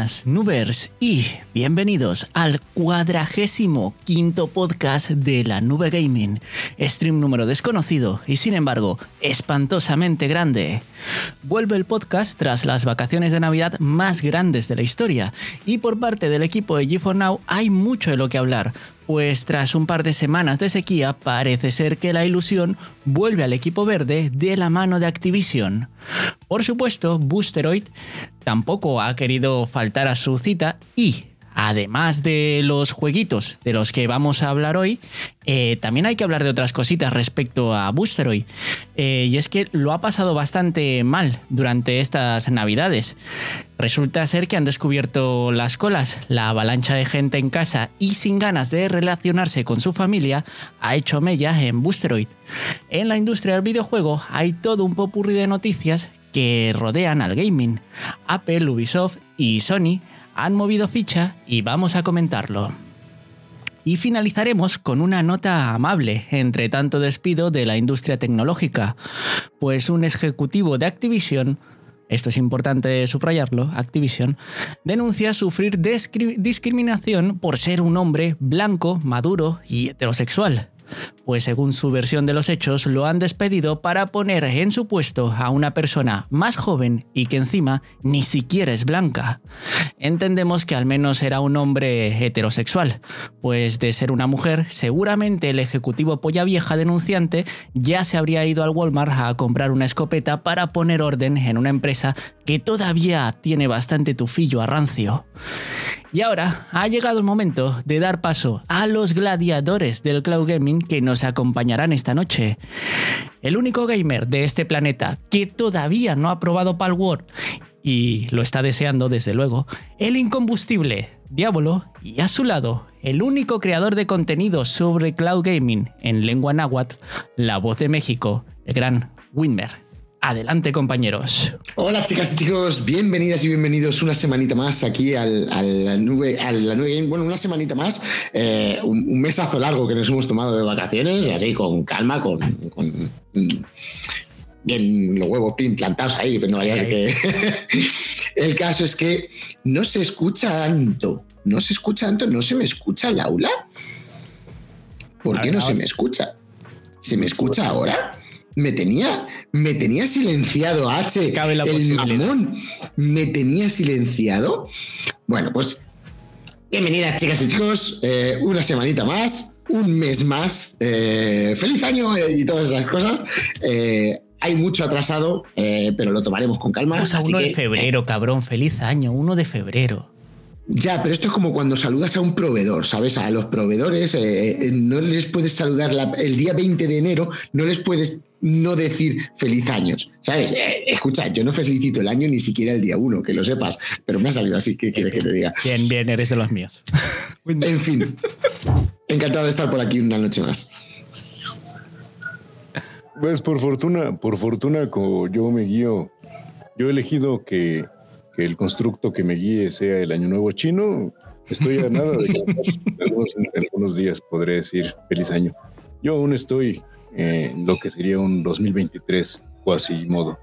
buenas, Nubers, y bienvenidos al cuadragésimo quinto podcast de la Nube Gaming, stream número desconocido y sin embargo espantosamente grande. Vuelve el podcast tras las vacaciones de Navidad más grandes de la historia, y por parte del equipo de G4Now hay mucho de lo que hablar, pues tras un par de semanas de sequía parece ser que la ilusión vuelve al equipo verde de la mano de Activision. Por supuesto, Boosteroid tampoco ha querido faltar a su cita y además de los jueguitos de los que vamos a hablar hoy, eh, también hay que hablar de otras cositas respecto a Boosteroid. Eh, y es que lo ha pasado bastante mal durante estas navidades. Resulta ser que han descubierto las colas, la avalancha de gente en casa y sin ganas de relacionarse con su familia ha hecho mella en Boosteroid. En la industria del videojuego hay todo un popurrí de noticias que rodean al gaming. Apple, Ubisoft y Sony han movido ficha y vamos a comentarlo. Y finalizaremos con una nota amable entre tanto despido de la industria tecnológica, pues un ejecutivo de Activision, esto es importante subrayarlo, Activision, denuncia sufrir discriminación por ser un hombre blanco, maduro y heterosexual pues según su versión de los hechos lo han despedido para poner en su puesto a una persona más joven y que encima ni siquiera es blanca. Entendemos que al menos era un hombre heterosexual, pues de ser una mujer seguramente el ejecutivo polla vieja denunciante ya se habría ido al Walmart a comprar una escopeta para poner orden en una empresa que todavía tiene bastante tufillo a rancio. Y ahora ha llegado el momento de dar paso a los gladiadores del cloud gaming que nos acompañarán esta noche. El único gamer de este planeta que todavía no ha probado Palworld y lo está deseando desde luego, el incombustible Diablo y a su lado el único creador de contenido sobre cloud gaming en lengua náhuatl, la voz de México, el gran Winmer. Adelante, compañeros. Hola, chicas y chicos, bienvenidas y bienvenidos una semanita más aquí al, a la nube, a la nube Bueno, una semanita más, eh, un, mesazo largo que nos hemos tomado de vacaciones, así con calma, con, bien los huevos plantados ahí, pero no vayas que. El caso es que no se escucha tanto, no se escucha tanto, no se me escucha el aula. ¿Por qué no se me escucha? ¿Se me escucha ahora? Me tenía, me tenía silenciado, H, Cabe la el mamón, me tenía silenciado. Bueno, pues bienvenidas chicas y chicos, eh, una semanita más, un mes más, eh, feliz año eh, y todas esas cosas. hay mucho atrasado, pero lo tomaremos con calma. Vamos a 1 de febrero, cabrón, feliz año, 1 de febrero. Ya, pero esto es como cuando saludas a un proveedor, ¿sabes? A los proveedores no les puedes saludar el día 20 de enero, no les puedes no decir feliz años, ¿sabes? Eh, escucha, yo no felicito el año ni siquiera el día uno, que lo sepas, pero me ha salido así, ¿qué quieres que te diga? Bien, bien, eres de los míos. en fin, encantado de estar por aquí una noche más. Pues por fortuna, por fortuna, como yo me guío, yo he elegido que, el constructo que me guíe sea el Año Nuevo Chino. Estoy a nada de que en algunos días podré decir feliz año. Yo aún estoy en lo que sería un 2023 o así modo.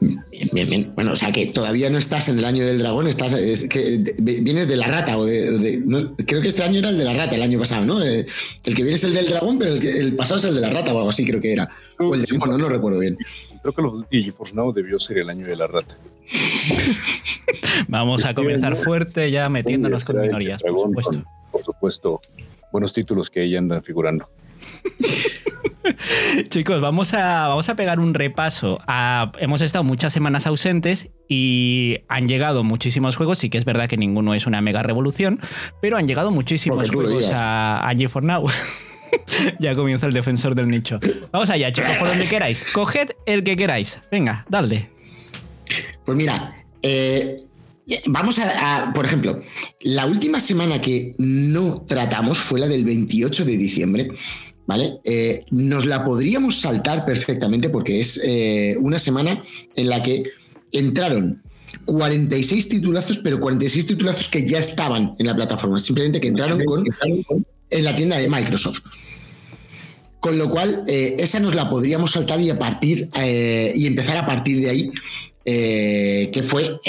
Bien, bien, bien. Bueno, o sea que todavía no estás en el año del dragón, estás que vienes de la rata o de, creo que este año era el de la rata el año pasado, ¿no? Eh, el, que viene es el del dragón, pero el, pasado es el de la rata o algo así creo que era. O el de no lo recuerdo bien. Creo que los GeForce Now debió ser el año de la rata. Vamos a comenzar fuerte ya metiéndonos con minorías, por supuesto. por supuesto, buenos títulos que ahí andan figurando. Chicos, vamos a, vamos a pegar un repaso. hemos estado muchas semanas ausentes y han llegado muchísimos juegos. Sí que es verdad que ninguno es una mega revolución, pero han llegado muchísimos juegos a, a G4 Now. ya comienza el defensor del nicho. Vamos allá, chicos, por donde queráis. Coged el que queráis. Venga, dale. Pues mira, eh, Vamos a, por ejemplo, la última semana que no tratamos fue la del 28 de diciembre, ¿vale? Eh, nos la podríamos saltar perfectamente porque es eh, una semana en la que entraron 46 titulazos, pero 46 titulazos que ya estaban en la plataforma, simplemente que entraron con, en la tienda de Microsoft. Con lo cual, eh, esa nos la podríamos saltar y a partir eh, y empezar a partir de ahí, eh, que fue,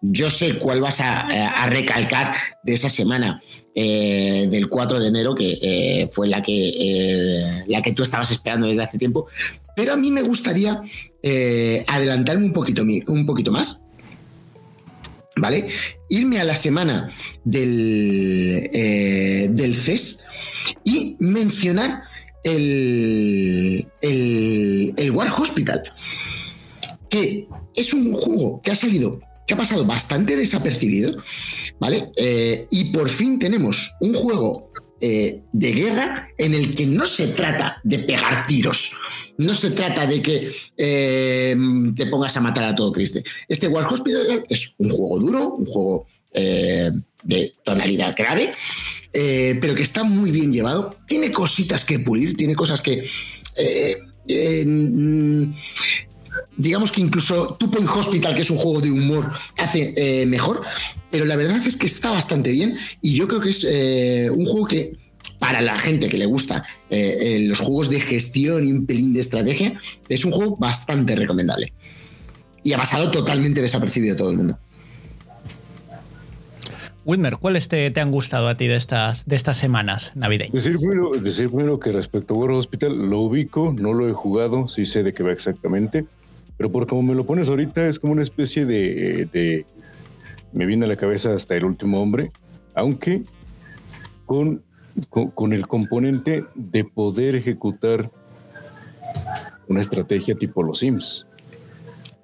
yo sé cuál vas a, recalcar de esa semana del 4 de enero, que fue la que, la que tú estabas esperando desde hace tiempo, pero a mí me gustaría adelantarme un poquito, un poquito más ¿vale? Irme a la semana del, eh, del CES y mencionar el, el, War Hospital, que es un juego que ha salido, que ha pasado bastante desapercibido, ¿vale? Eh, y por fin tenemos un juego eh, de guerra en el que no se trata de pegar tiros, no se trata de que eh, te pongas a matar a todo Cristo. Este War Hospital es un juego duro, un juego de tonalidad grave, pero que está muy bien llevado. Tiene cositas que pulir, tiene cosas que digamos que incluso Two Point Hospital, que es un juego de humor, hace eh, mejor, pero la verdad es que está bastante bien y yo creo que es eh, un juego que para la gente que le gusta eh, los juegos de gestión y un pelín de estrategia, es un juego bastante recomendable. Y ha pasado totalmente desapercibido todo el mundo. Wilmer, ¿cuáles te, han gustado a ti de estas, de estas semanas navideñas? Decir primero, decir primero que respecto a World Hospital, lo ubico, no lo he jugado, sí sé de qué va exactamente. Pero por como me lo pones ahorita, es como una especie de, me viene a la cabeza hasta el último hombre, aunque con, con, el componente de poder ejecutar una estrategia tipo los Sims.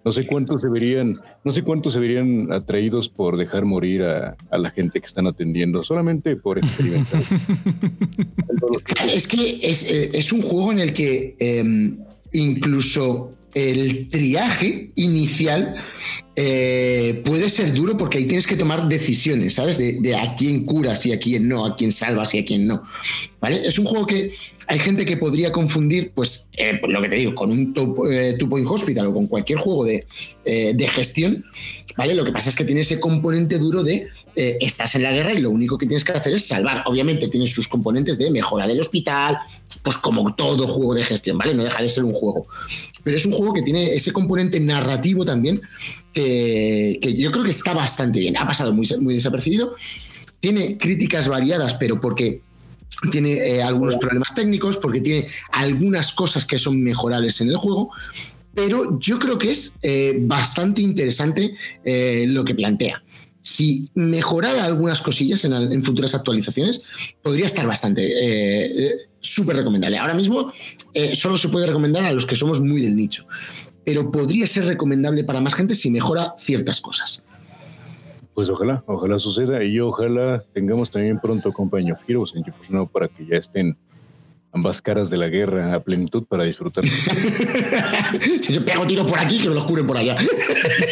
No sé cuántos se verían, no sé cuántos se verían atraídos por dejar morir a, la gente que están atendiendo, solamente por experimentar. es que es, un juego en el que em, incluso el triaje inicial eh, puede ser duro porque ahí tienes que tomar decisiones, ¿sabes? De, a quién curas y a quién no, a quién salvas y a quién no. ¿Vale? Es un juego que hay gente que podría confundir, pues, eh, lo que te digo, con un eh, Two Point Hospital o con cualquier juego de, de gestión, ¿vale? Lo que pasa es que tiene ese componente duro de estás en la guerra y lo único que tienes que hacer es salvar. Obviamente tiene sus componentes de mejora del hospital, pues como todo juego de gestión, ¿vale? No deja de ser un juego. Pero es un juego que tiene ese componente narrativo también que, yo creo que está bastante bien. Ha pasado muy, desapercibido. Tiene críticas variadas, pero porque tiene eh, algunos problemas técnicos, porque tiene algunas cosas que son mejorables en el juego, pero yo creo que es eh, bastante interesante eh, lo que plantea. Si mejorara algunas cosillas en, futuras actualizaciones, podría estar bastante súper recomendable. Ahora mismo solo se puede recomendar a los que somos muy del nicho pero podría ser recomendable para más gente si mejora ciertas cosas. Pues ojalá, ojalá suceda y ojalá tengamos también pronto compañero Heroes en GeForce para que ya estén ambas caras de la guerra a plenitud para disfrutar. si yo pego tiro por aquí, que me lo curen por allá.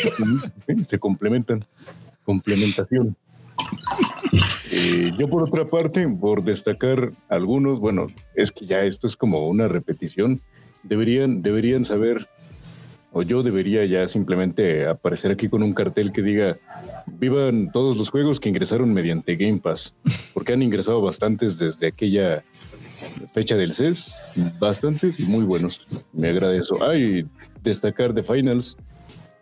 se complementan. Complementación. Eh, yo por otra parte, por destacar algunos, bueno, es que ya esto es como una repetición, deberían, deberían saber o yo debería ya simplemente aparecer aquí con un cartel que diga vivan todos los juegos que ingresaron mediante Game Pass, porque han ingresado bastantes desde aquella fecha del CES, bastantes y muy buenos. Me agrada eso. Ay, destacar The Finals,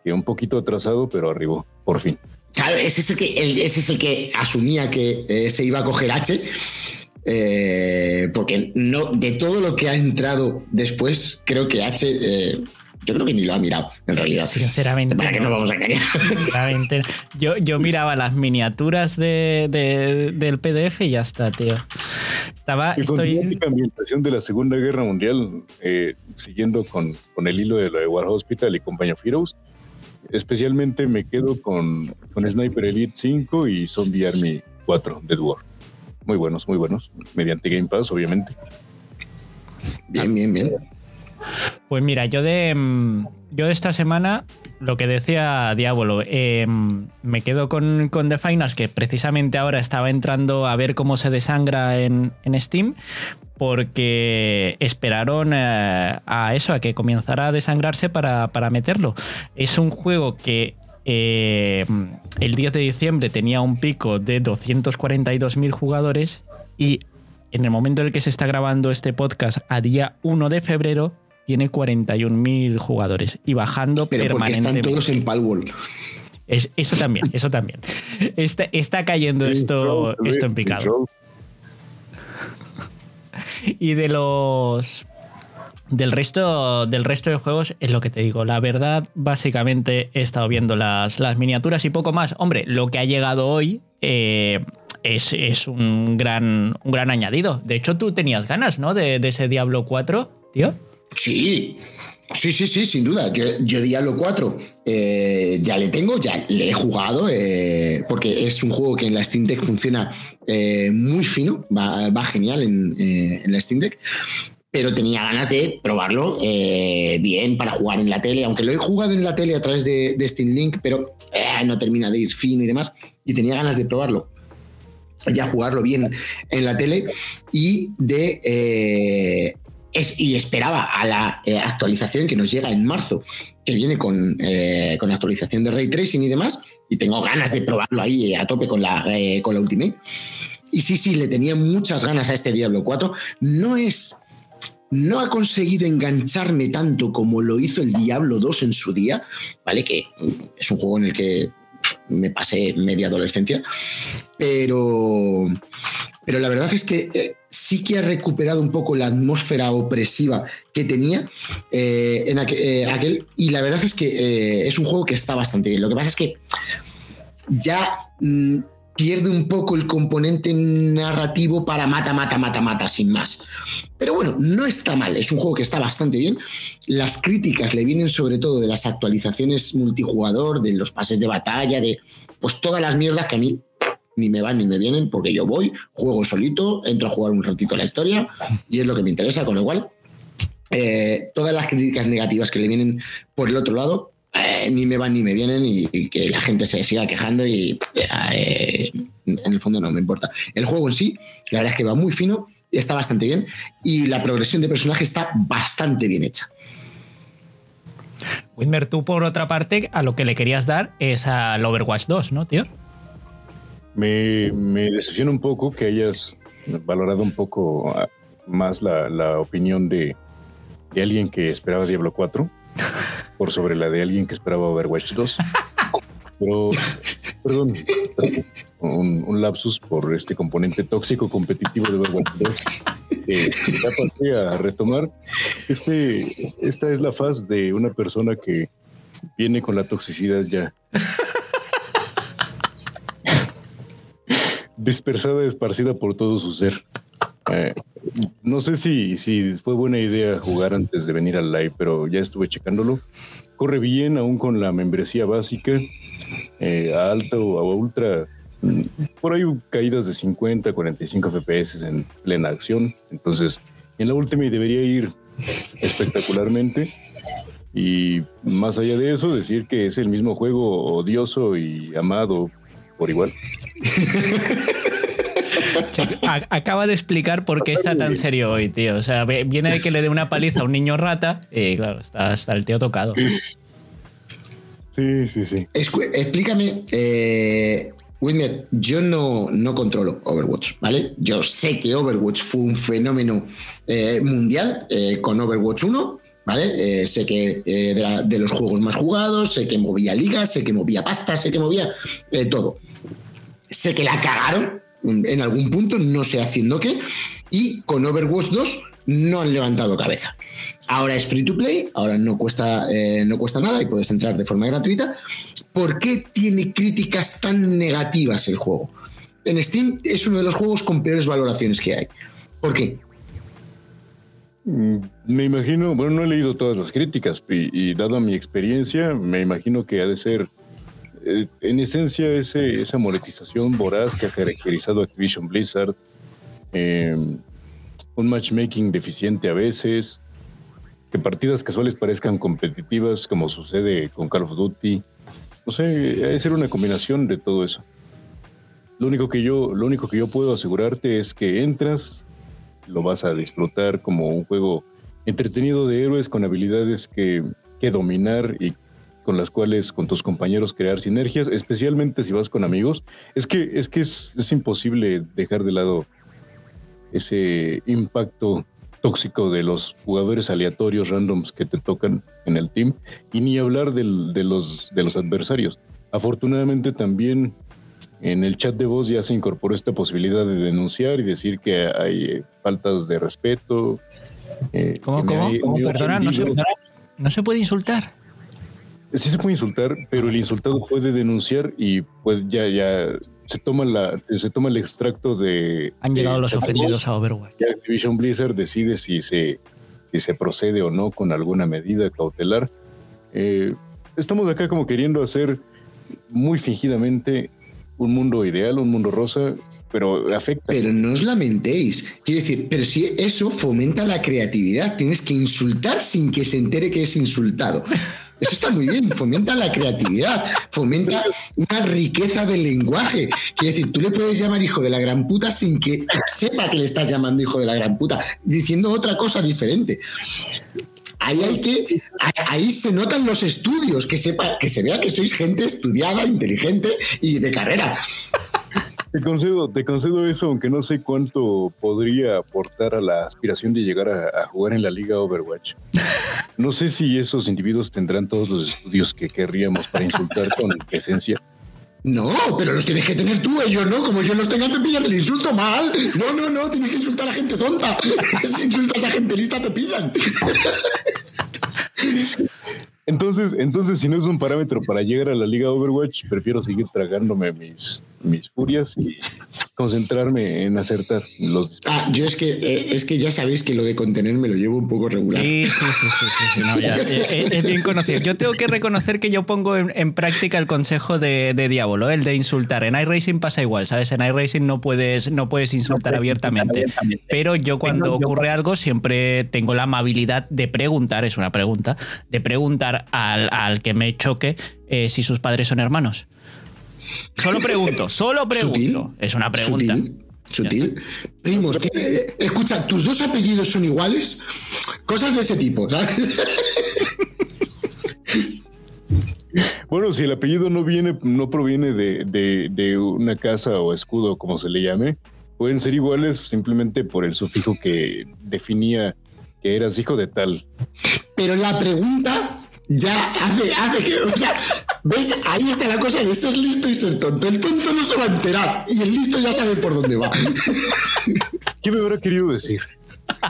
que un poquito atrasado, pero arribó, por fin. Claro, ese es el que, ese es el que asumía que eh, se iba a coger H. Eh, porque no de todo lo que ha entrado después, creo que H eh, yo creo que ni lo ha mirado, en realidad. Sinceramente. Para que no vamos a engañar. Sinceramente. Yo, yo miraba las miniaturas de, del PDF y ya está, tío. Estaba. Y estoy... la ambientación de la Segunda Guerra Mundial, eh, siguiendo con, con, el hilo de lo de War Hospital y Company of Heroes, especialmente me quedo con, con Sniper Elite 5 y Zombie Army 4 Dead War. Muy buenos, muy buenos. Mediante Game Pass, obviamente. Bien, bien, bien. Pues mira, yo de, mm, yo de esta semana, lo que decía Diablo, em, me quedo con, con, The Finals, que precisamente ahora estaba entrando a ver cómo se desangra en, Steam, porque esperaron eh, a eso, a que comenzara a desangrarse para, meterlo. Es un juego que eh, el 10 de diciembre tenía un pico de 242.000 jugadores y en el momento en el que se está grabando este podcast, a día 1 de febrero, tiene 41.000 jugadores y bajando Pero porque permanentemente. están todos en Palworld. Es- eso también, eso también. Está, está cayendo esto, esto en picado. Y de los. Del resto, del resto de juegos es lo que te digo. La verdad, básicamente he estado viendo las, las miniaturas y poco más. Hombre, lo que ha llegado hoy eh, es, es un, gran, un gran añadido. De hecho, tú tenías ganas, ¿no? De, de ese Diablo 4, tío. Sí, sí, sí, sí, sin duda. Yo, yo Diablo 4 eh, ya le tengo, ya le he jugado, eh, porque es un juego que en la Steam Deck funciona eh, muy fino, va, genial en, la Steam Deck. Pero tenía ganas de probarlo bien para jugar en la tele, aunque lo he jugado en la tele a través de, Steam Link, pero no termina de ir fino y demás. Y tenía ganas de probarlo ya jugarlo bien en la tele y de es, y esperaba a la eh, actualización que nos llega en marzo, que viene con, eh, con actualización de ray tracing y demás, y tengo ganas de probarlo ahí a tope con la, eh, con la Ultimate. Y sí, sí, le tenía muchas ganas a este Diablo 4. No es. No ha conseguido engancharme tanto como lo hizo el Diablo 2 en su día, ¿vale? Que es un juego en el que me pasé media adolescencia, pero, pero la verdad es que eh, sí que ha recuperado un poco la atmósfera opresiva que tenía eh, en eh, aquel, y la verdad es que eh, es un juego que está bastante bien. Lo que pasa es que ya mm, pierde un poco el componente narrativo para mata, mata, mata, mata, sin más. Pero bueno, no está mal, es un juego que está bastante bien. Las críticas le vienen sobre todo de las actualizaciones multijugador, de los pases de batalla, de pues todas las mierdas que a mí ni me van ni me vienen, porque yo voy, juego solito, entro a jugar un ratito la historia y es lo que me interesa, con lo cual eh, todas las críticas negativas que le vienen por el otro lado eh, ni me van ni me vienen y, que la gente se siga quejando y eh, en el fondo no me importa. El juego en sí, la verdad es que va muy fino, está bastante bien y la progresión de personaje está bastante bien hecha. Winmer, tú por otra parte, a lo que le querías dar es al Overwatch 2, ¿no, tío? Me, me decepciona un poco que hayas valorado un poco ah, más la, la opinión de, de alguien que esperaba Diablo 4 por sobre la de alguien que esperaba Overwatch 2. Pero, perdón, un, un lapsus por este componente tóxico competitivo de Overwatch 2. Eh, ya pasé a retomar. Este, esta es la faz de una persona que viene con la toxicidad ya dispersada, esparcida por todo su ser. Eh, no sé si, si fue buena idea jugar antes de venir al live, pero ya estuve checándolo. Corre bien, aún con la membresía básica, eh, a alta o a ultra. mm, Por ahí caídas de 50, 45 FPS en plena acción. Entonces, en la última debería ir espectacularmente. Y más allá de eso, decir que es el mismo juego odioso y amado por igual. Acaba de explicar por qué está tan serio hoy, tío. O sea, viene de que le dé una paliza a un niño rata y claro, está, está el tío tocado. Sí, sí, sí. Escu- explícame, eh, Wilmer, yo no, no controlo Overwatch, ¿vale? Yo sé que Overwatch fue un fenómeno eh, mundial eh, con Overwatch 1, ¿vale? Eh, sé que eh, de, la- de los juegos más jugados, sé que movía ligas, sé que movía pasta, sé que movía eh, todo. Sé que la cagaron en algún punto, no sé haciendo qué, y con Overwatch 2 no han levantado cabeza. Ahora es free to play, ahora no cuesta, eh, no cuesta nada y puedes entrar de forma gratuita. ¿Por qué tiene críticas tan negativas el juego? En Steam es uno de los juegos con peores valoraciones que hay. ¿Por qué? Mm, Me imagino, bueno, no he leído todas las críticas y, y dado mi experiencia, me imagino que ha de ser, eh, en esencia, ese, esa monetización voraz que ha caracterizado Activision Blizzard, eh, un matchmaking deficiente a veces, que partidas casuales parezcan competitivas, como sucede con Call of Duty. No sé, ha de ser una combinación de todo eso. Lo único que yo, lo único que yo puedo asegurarte es que entras, lo vas a disfrutar como un juego entretenido de héroes con habilidades que, que dominar y con las cuales con tus compañeros crear sinergias, especialmente si vas con amigos. Es que es, que es, es imposible dejar de lado ese impacto tóxico de los jugadores aleatorios randoms que te tocan en el team y ni hablar de, los, de los adversarios. Afortunadamente también en el chat de voz ya se incorporó esta posibilidad de denunciar y decir que hay faltas de respeto. Eh, ¿Cómo, cómo? Perdona, no se, no se puede insultar. Sí se puede insultar, pero el insultado puede denunciar y pues ya, ya se toma la, se toma el extracto de. Han llegado los ofendidos a Overwatch. Y Activision Blizzard decide si se, si se procede o no con alguna medida cautelar. Eh, estamos acá como queriendo hacer muy fingidamente un mundo ideal, un mundo rosa, pero afecta. Pero no os lamentéis. Quiero decir, pero si eso fomenta la creatividad, tienes que insultar sin que se entere que es insultado. Eso está muy bien, fomenta la creatividad, fomenta una riqueza del lenguaje. Quiero decir, tú le puedes llamar hijo de la gran puta sin que sepa que le estás llamando hijo de la gran puta, diciendo otra cosa diferente. Ahí hay que, ahí se notan los estudios, que sepa, que se vea que sois gente estudiada, inteligente y de carrera. Te concedo, te concedo eso, aunque no sé cuánto podría aportar a la aspiración de llegar a, jugar en la liga Overwatch. No sé si esos individuos tendrán todos los estudios que querríamos para insultar con esencia. No, pero los tienes que tener tú, ellos no. Como yo los tenga, te pillan el insulto mal. No, no, no, tienes que insultar a gente tonta. si insultas a gente lista, te pillan. Entonces, entonces, si no es un parámetro para llegar a la liga Overwatch, prefiero seguir tragándome mis, mis furias y concentrarme en acertar los disparos. Ah, yo es que eh, es que ya sabéis que lo de contener me lo llevo un poco regular. Sí, sí, sí, sí, eh, eh, es, bien conocido. Yo tengo que reconocer que yo pongo en, práctica el consejo de, de Diablo, el de insultar. En iRacing pasa igual, ¿sabes? En iRacing no puedes, no puedes insultar abiertamente, Pero yo cuando ocurre algo siempre tengo la amabilidad de preguntar, es una pregunta, de preguntar al, al que me choque si sus padres son hermanos. Solo pregunto, solo pregunto. es una pregunta. Sutil. Primos, escucha, tus dos apellidos son iguales. Cosas de ese tipo, Bueno, si el apellido no viene, no proviene de, una casa o escudo, como se le llame, pueden ser iguales simplemente por el sufijo que definía que eras hijo de tal. Pero la pregunta ya hace, hace que, o sea, ¿ves? Ahí está la cosa de ser listo y ser tonto. El tonto no se va a enterar y el listo ya sabe por dónde va. ¿Qué me habrá querido decir?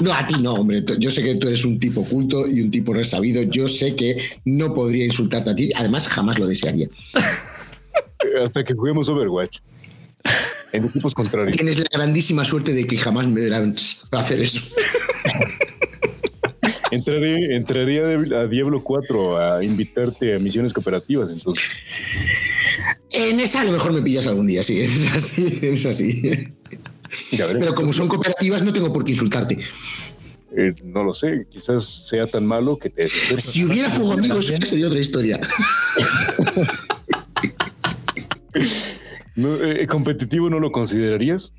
No, a ti no, hombre. Yo sé que tú eres un tipo culto y un tipo resabido. Yo sé que no podría insultarte a ti. Además, jamás lo desearía. Hasta que juguemos Overwatch. En equipos contrarios. Tienes la grandísima suerte de que jamás me verán hacer eso. Entraré, entraría a Diablo 4 a invitarte a misiones cooperativas, entonces. En esa a lo mejor me pillas algún día, sí, es así, es así. Pero como son cooperativas, no tengo por qué insultarte. Eh, no lo sé, quizás sea tan malo que te... Si hubiera fuego amigos, sería otra historia. Eh, ¿Competitivo no lo considerarías?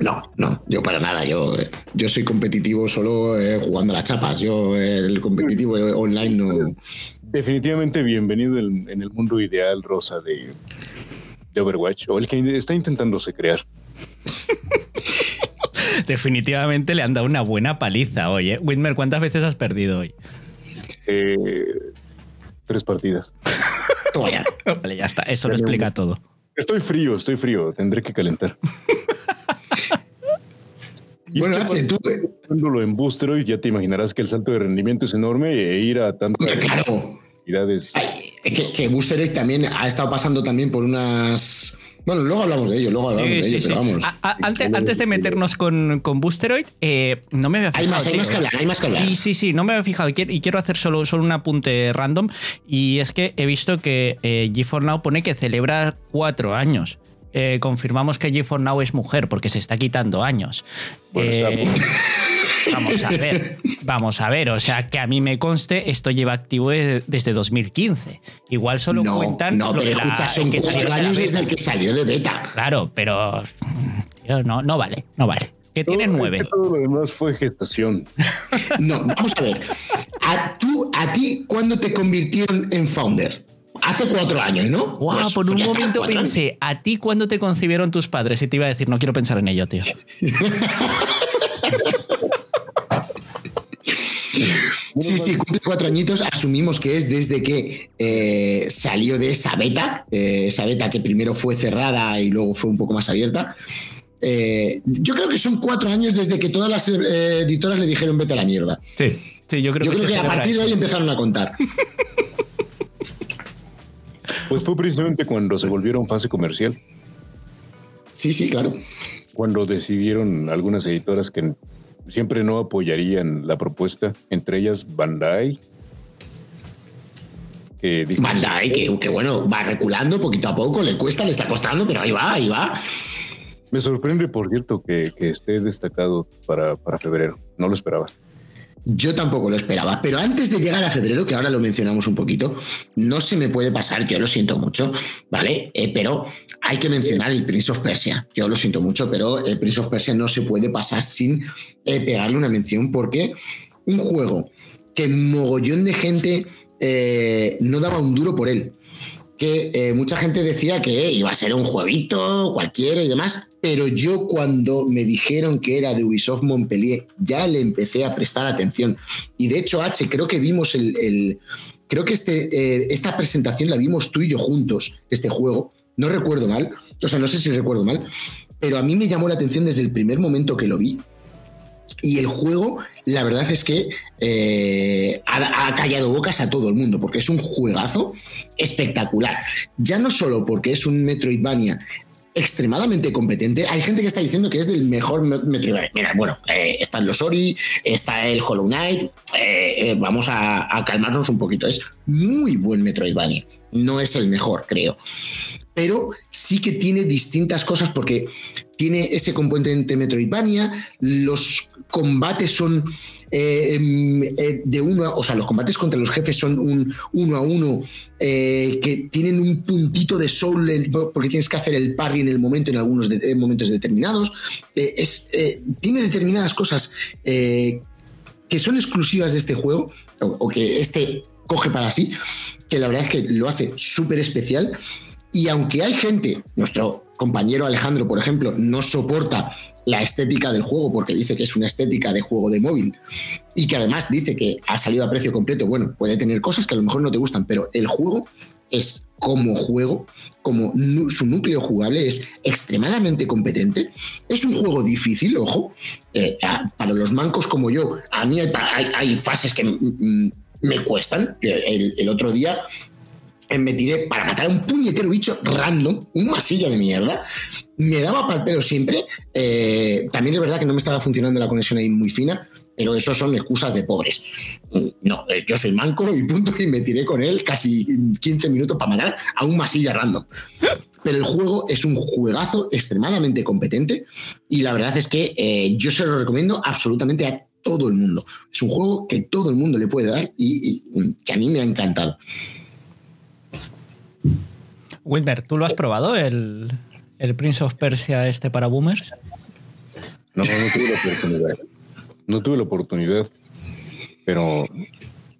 No, no, yo para nada. Yo, yo soy competitivo solo eh, jugando las chapas. Yo, el competitivo online no. Definitivamente bienvenido en, el mundo ideal rosa de, de Overwatch o el que está intentándose crear. Definitivamente le han dado una buena paliza hoy. ¿eh? Whitmer, ¿cuántas veces has perdido hoy? Eh, tres partidas. vale, ya está. Eso lo explica todo. Estoy frío, estoy frío. Tendré que calentar. bueno, H, tú. Cuando en Boosteroid, ya te imaginarás que el salto de rendimiento es enorme e ir a tantas claro. que, que Boosteroid también ha estado pasando también por unas. Bueno, luego hablamos de ello, luego hablamos de ello, pero vamos. antes, antes, de meternos con, con Boosteroid, eh, no me había fijado. Hay más, hay más que hablar, hay más que hablar. Sí, sí, sí, no me había fijado y quiero, hacer solo, solo un apunte random. Y es que he visto que eh, G4 Now pone que celebra cuatro años. Eh, confirmamos que G4 Now es mujer porque se está quitando años. Eh, vamos a ver, vamos a ver. O sea, que a mí me conste, esto lleva activo desde 2015. Igual solo cuentan. No, pero escucha, son cuatro años desde el que salió de beta. Claro, pero no, no vale, no vale. Que tiene nueve. todo lo demás fue gestación. no, vamos a ver. ¿A, tú, ¿A ti cuándo te convirtieron en founder? Hace cuatro años, ¿no? Wow, Pues- por pues un está, momento cuatro años. pensé, ¿a ti cuándo te concibieron tus padres? Y te iba a decir, no quiero pensar en ello, tío. Sí, sí, cumple cuatro añitos. Asumimos que es desde que eh, salió de esa beta, eh, esa beta que primero fue cerrada y luego fue un poco más abierta. Eh, yo creo que son cuatro años desde que todas las eh, editoras le dijeron vete a la mierda. Sí, sí, yo creo Yo que, creo se que a partir de ahí empezaron a contar. Pues fue precisamente cuando se volvieron fase comercial, Sí, sí, claro. cuando decidieron algunas editoras que siempre no apoyarían la propuesta, entre ellas Bandai. Que dijo- Bandai, que, que bueno, va reculando poquito a poco, le cuesta, le está costando, pero ahí va, ahí va. Me sorprende, por cierto, que, que esté destacado para, para febrero. No lo esperaba. Yo tampoco lo esperaba, pero antes de llegar a febrero, que ahora lo mencionamos un poquito, no se me puede pasar, yo lo siento mucho, ¿vale? Eh, pero hay que mencionar el Prince of Persia. Yo lo siento mucho, pero el Prince of Persia no se puede pasar sin eh, pegarle una mención porque un juego que mogollón de gente eh, no daba un duro por él. Que eh, mucha gente decía que iba a ser un jueguito cualquiera y demás, pero yo cuando me dijeron que era de Ubisoft Montpellier ya le empecé a prestar atención. Y de hecho, H, creo que vimos el. el- creo que este, eh, esta presentación la vimos tú y yo juntos, este juego. No recuerdo mal, o sea, no sé si recuerdo mal, pero a mí me llamó la atención desde el primer momento que lo vi. Y el juego, la verdad es que eh, ha, callado bocas a todo el mundo, porque es un juegazo espectacular. Ya no solo porque es un Metroidvania extremadamente competente. Hay gente que está diciendo que es del mejor Me- Metroidvania. Mira, bueno, eh, están los Ori, está el Hollow Knight. eh, eh, vamos a, a calmarnos un poquito. Es muy buen Metroidvania. No es el mejor, creo. Pero sí que tiene distintas cosas porque tiene ese componente Metroidvania, los combates son eh, em, eh, de uno, a- o sea, los combates contra los jefes son un uno a uno eh, que tienen un puntito de soul porque tienes que hacer el parry en el momento, en algunos momentos determinados. Es, tiene determinadas cosas que son exclusivas de este juego, o, o que este coge para sí, que la verdad es que lo hace súper especial. Y aunque hay gente, nuestro compañero Alejandro, por ejemplo, no soporta la estética del juego porque dice que es una estética de juego de móvil y que además dice que ha salido a precio completo, bueno, puede tener cosas que a lo mejor no te gustan, pero el juego es como juego, como su núcleo jugable es extremadamente competente. Es un juego difícil, ojo, eh, para los mancos como yo, a mí hay, hay- fases que me cuestan. El, el otro día eh, me tiré para matar a un puñetero bicho random, un masilla de mierda. Me daba pal pelo siempre. Eh, también es verdad que no me estaba funcionando la conexión ahí muy fina, pero eso son excusas de pobres. No, eh, yo soy manco y punto, y me tiré con él casi 15 minutos para matar a un masilla random. Pero el juego es un juegazo extremadamente competente y la verdad es que eh, yo se lo recomiendo absolutamente a todo el mundo. Es un juego que todo el mundo le puede dar y, y, mm, que a mí me ha encantado. Wilmer, ¿tú lo has probado, el, el Prince of Persia este para boomers? No, no tuve la oportunidad. No tuve la oportunidad. Pero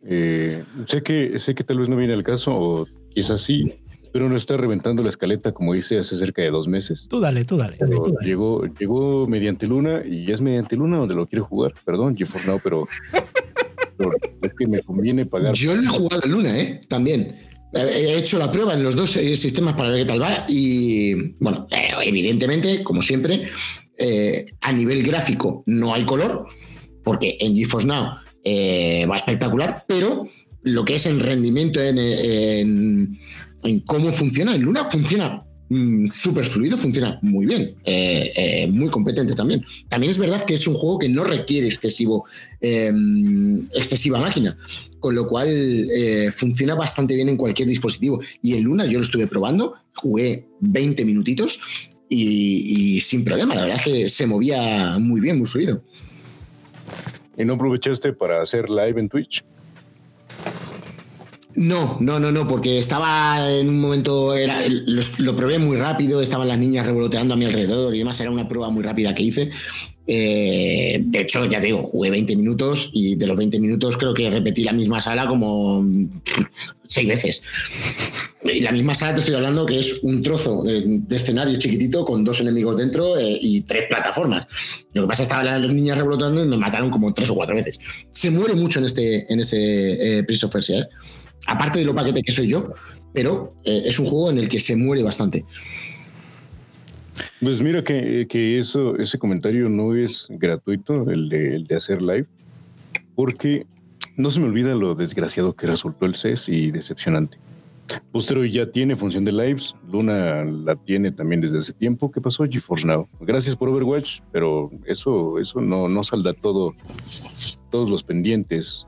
eh, sé que sé que tal vez no viene al caso, o quizás sí, pero no está reventando la escaleta como hice hace cerca de dos meses. Tú dale, tú dale. Pero tú dale. llegó, llegó mediante Luna y es mediante Luna donde lo quiero jugar. Perdón, GeForce Now, pero, pero es que me conviene pagar. Yo lo he jugado en Luna, ¿eh? También. He hecho la prueba en los dos eh, sistemas para ver qué tal va y, bueno, eh, evidentemente, como siempre, eh, a nivel gráfico no hay color, porque en GeForce Now va espectacular, pero lo que es en rendimiento, en, en- en cómo funciona, en Luna funciona mm, súper fluido, funciona muy bien, eh, eh, muy competente también. También es verdad que es un juego que no requiere excesivo, eh, excesiva máquina, con lo cual eh, funciona bastante bien en cualquier dispositivo. Y en Luna yo lo estuve probando, jugué 20 minutitos y, y sin problema, la verdad es que se movía muy bien, muy fluido. ¿Y no aprovechaste para hacer live en Twitch? No, no, no, no, porque estaba en un momento, era, lo, lo probé muy rápido, estaban las niñas revoloteando a mi alrededor y demás, era una prueba muy rápida que hice Eh, de hecho, ya te digo, jugué 20 minutos y de los 20 minutos creo que repetí la misma sala como seis veces. Y la misma sala te estoy hablando que es un trozo de, escenario chiquitito con dos enemigos dentro eh, y tres plataformas. Lo que pasa es que estaban las niñas revolotando y me mataron como tres o cuatro veces. Se muere mucho en este, en este eh, Prince of Persia. Aparte de lo paquete que soy yo, pero es un juego en el que se muere bastante. Pues mira que, eso, ese comentario no es gratuito, el de, hacer live, porque no se me olvida lo desgraciado que resultó el CES y decepcionante. Postero ya tiene función de lives, Luna la tiene también desde hace tiempo. ¿Qué pasó, GeForce Now? Gracias por Overwatch, pero eso, eso no, no salda todo, todos los pendientes.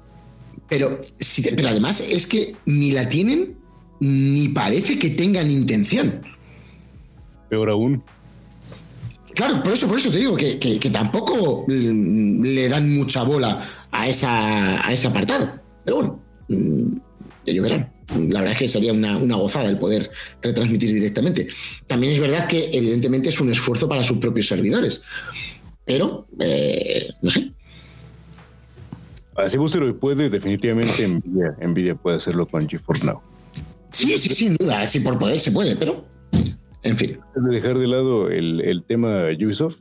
Pero, pero además es que ni la tienen ni parece que tengan intención. Peor aún. Claro, por eso, por eso te digo que, tampoco le dan mucha bola a, esa, a ese apartado. Pero bueno, mm, ellos verán. La verdad es que sería una, gozada el poder retransmitir directamente. También es verdad que evidentemente es un esfuerzo para sus propios servidores. Pero, eh, no sé. Así lo puede, definitivamente Nvidia, Nvidia puede hacerlo con GeForce Now. Sí, sí, sin duda. Sí, por poder se puede, pero en fin. De dejar de lado el, tema Ubisoft,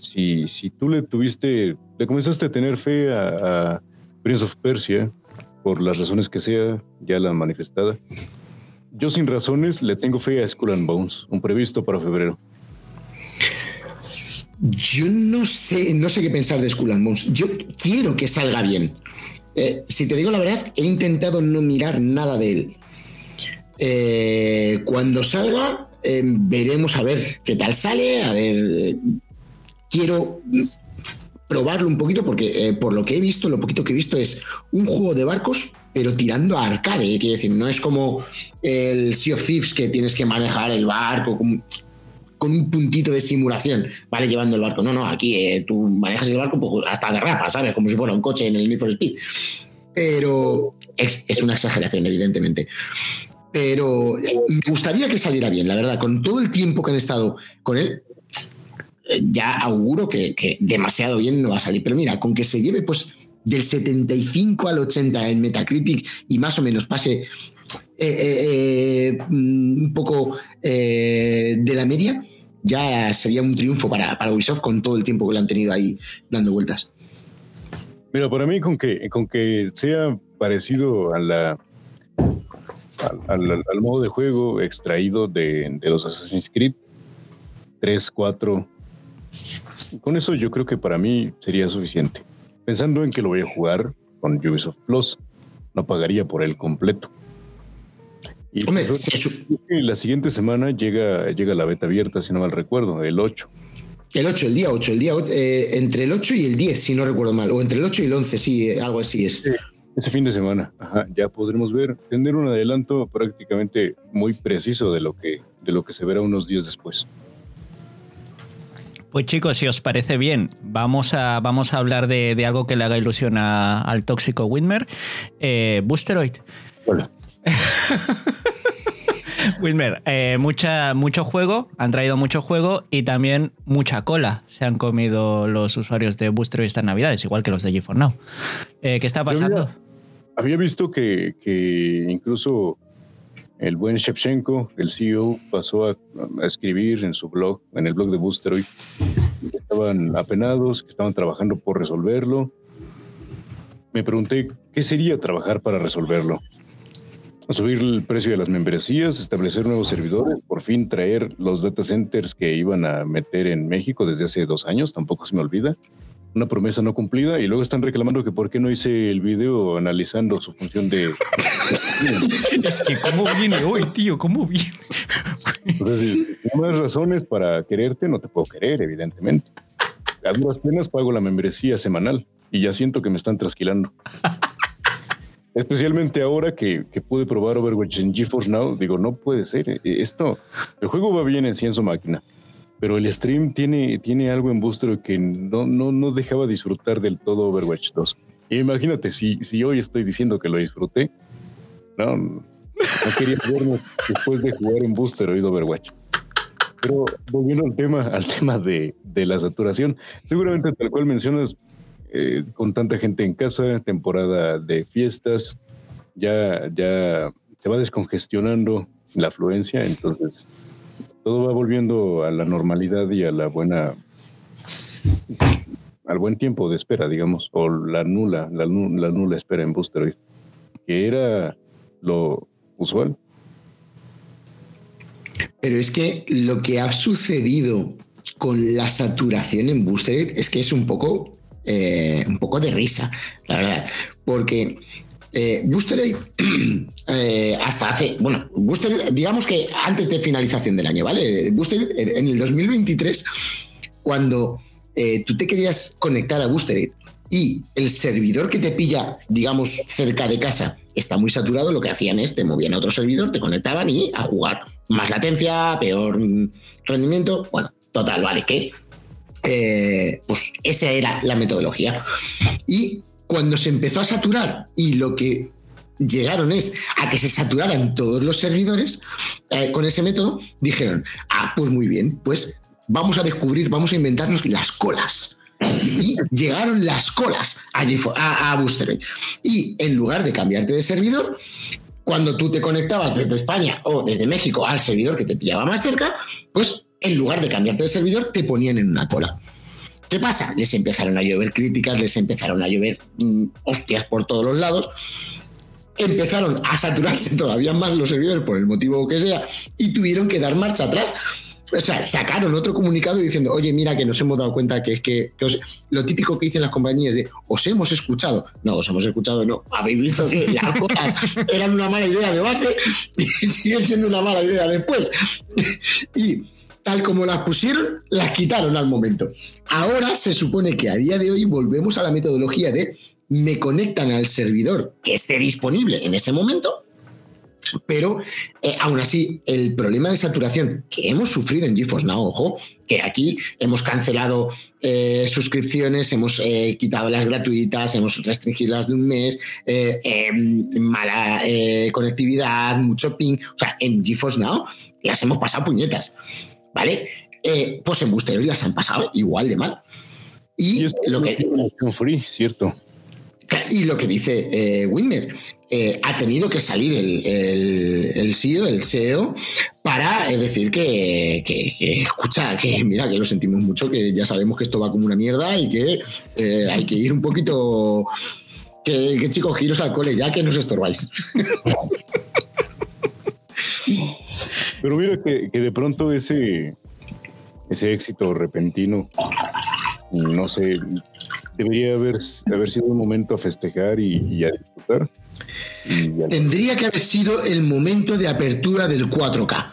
si, si tú le tuviste, le comenzaste a tener fe a, Prince of Persia, por las razones que sea, ya la manifestada. Yo sin razones le tengo fe a Skull and Bones, un previsto para febrero. Yo no sé, no sé qué pensar de Skull and Bones. Yo quiero que salga bien. Eh, si te digo la verdad, he intentado no mirar nada de él. Eh, cuando salga, eh, veremos a ver qué tal sale, a ver, quiero probarlo un poquito porque por lo que he visto, lo poquito que he visto es un juego de barcos, pero tirando a arcade, quiero decir, no es como el Sea of Thieves que tienes que manejar el barco con, un puntito de simulación, ¿vale? Llevando el barco. No, no, aquí tú manejas el barco pues, hasta derrapa, ¿sabes? Como si fuera un coche en el Need for Speed. Pero es, una exageración, evidentemente pero eh, me gustaría que saliera bien, la verdad. Con todo el tiempo que han estado con él, eh, ya auguro que, demasiado bien no va a salir. Pero mira, con que se lleve pues del 75 al 80 en Metacritic y más o menos pase eh, un poco de la media, ya sería un triunfo para, para Ubisoft con todo el tiempo que lo han tenido ahí dando vueltas. Mira, para mí con que, con que sea parecido a la al, modo de juego extraído de, los Assassin's Creed 3, 4. Con eso yo creo que para mí sería suficiente. Pensando en que lo voy a jugar con Ubisoft Plus, no pagaría por el completo. Y pues, la siguiente semana llega, llega la beta abierta, si no mal recuerdo, el 8. El 8, el día 8, el día eh, entre el 8 y el 10, si no recuerdo mal, o entre el 8 y el 11, sí, eh, algo así es. Ese fin de semana, ya podremos ver, tener un adelanto prácticamente muy preciso de lo que, de lo que se verá unos días después. Pues chicos, si os parece bien, vamos a, vamos a hablar de, algo que le haga ilusión al tóxico Winmer. Eh, Boosteroid. Hola. Winmer, eh, mucha, mucho juego, han traído mucho juego y también mucha cola se han comido los usuarios de Boosteroid estas navidades, igual que los de G4 Now. Eh, ¿Qué está pasando? había visto que, incluso el buen Shevchenko, el CEO, pasó a, escribir en su blog, en el blog de Boosteroid, que estaban apenados, que estaban trabajando por resolverlo. Me pregunté, ¿qué sería trabajar para resolverlo? Subir el precio de las membresías, establecer nuevos servidores, por fin traer los data centers que iban a meter en México desde hace dos años, tampoco se me olvida una promesa no cumplida y luego están reclamando que por qué no hice el video analizando su función de... es que cómo viene hoy, tío, cómo viene. Entonces, si no das razones para quererte, no te puedo querer, evidentemente. A duras penas pago la membresía semanal y ya siento que me están trasquilando. Especialmente ahora que, que, pude probar Overwatch en GeForce Now, digo, no puede ser. Esto, el juego va bien en Cienzo Máquina pero el stream tiene, tiene algo en Booster que no, no, no dejaba disfrutar del todo Overwatch 2. Y imagínate, si, si hoy estoy diciendo que lo disfruté, no, no quería verme después de jugar en Booster de Overwatch. Pero volviendo al tema, al tema de, la saturación, seguramente tal cual mencionas, eh, con tanta gente en casa, temporada de fiestas, ya, ya se va descongestionando la afluencia, entonces todo va volviendo a la normalidad y a la buena al buen tiempo de espera, digamos, o la nula, la, nula espera en Boosteroid, que era lo usual. Pero es que lo que ha sucedido con la saturación en Boosteroid es que es un poco, eh, un poco de risa, la verdad, porque eh, Boosteroid, eh, hasta hace, bueno, Boosteroid, digamos que antes de finalización del año, ¿vale? Boosteroid en el 2023, cuando eh, tú te querías conectar a Boosterit y el servidor que te pilla, digamos, cerca de casa está muy saturado, lo que hacían es te movían a otro servidor, te conectaban y a jugar. Más latencia, peor rendimiento. Bueno, total, vale, que eh, pues esa era la metodología. Y cuando se empezó a saturar y lo que llegaron es a que se saturaran todos los servidores eh, con ese método, dijeron, ah, pues muy bien, pues vamos a descubrir, vamos a inventarnos las colas. Y llegaron las colas a, a, a Y en lugar de cambiarte de servidor, cuando tú te conectabas desde España o desde México al servidor que te pillaba más cerca, pues en lugar de cambiarte de servidor, te ponían en una cola. ¿Qué pasa? Les empezaron a llover críticas, les empezaron a llover mm, hostias por todos los lados. Empezaron a saturarse todavía más los servidores por el motivo que sea y tuvieron que dar marcha atrás o sea, sacaron otro comunicado diciendo, oye, mira que nos hemos dado cuenta que es que, lo típico que dicen las compañías de, os hemos escuchado. No, os hemos escuchado, no. Habéis visto que las cosas eran una mala idea de base y siguen siendo una mala idea después. y tal como las pusieron, las quitaron al momento. Ahora se supone que a día de hoy volvemos a la metodología de me conectan al servidor que esté disponible en ese momento pero eh, aún así, el problema de saturación que hemos sufrido en GeForce Now, ojo, que aquí hemos cancelado eh, suscripciones, hemos eh, quitado las gratuitas, hemos restringido las de un mes, em, mala conectividad, mucho ping. O sea, en GeForce Now las hemos pasado puñetas, ¿vale? pues en Booster las han pasado igual de mal. Y, lo que. Free, cierto. Y lo que dice eh, Wimmer, eh, ha tenido que salir el, el, CEO, el CEO, para eh, decir que, escucha, que mira, que lo sentimos mucho, que ya sabemos que esto va como una mierda y que eh, hay que ir un poquito. Que, chicos, giros al cole ya que nos estorbáis. Pero mira que, que de pronto ese, ese éxito repentino, no sé, debería haber, haber sido un momento a festejar y, a disfrutar. Tendría que haber sido el momento de apertura del 4K.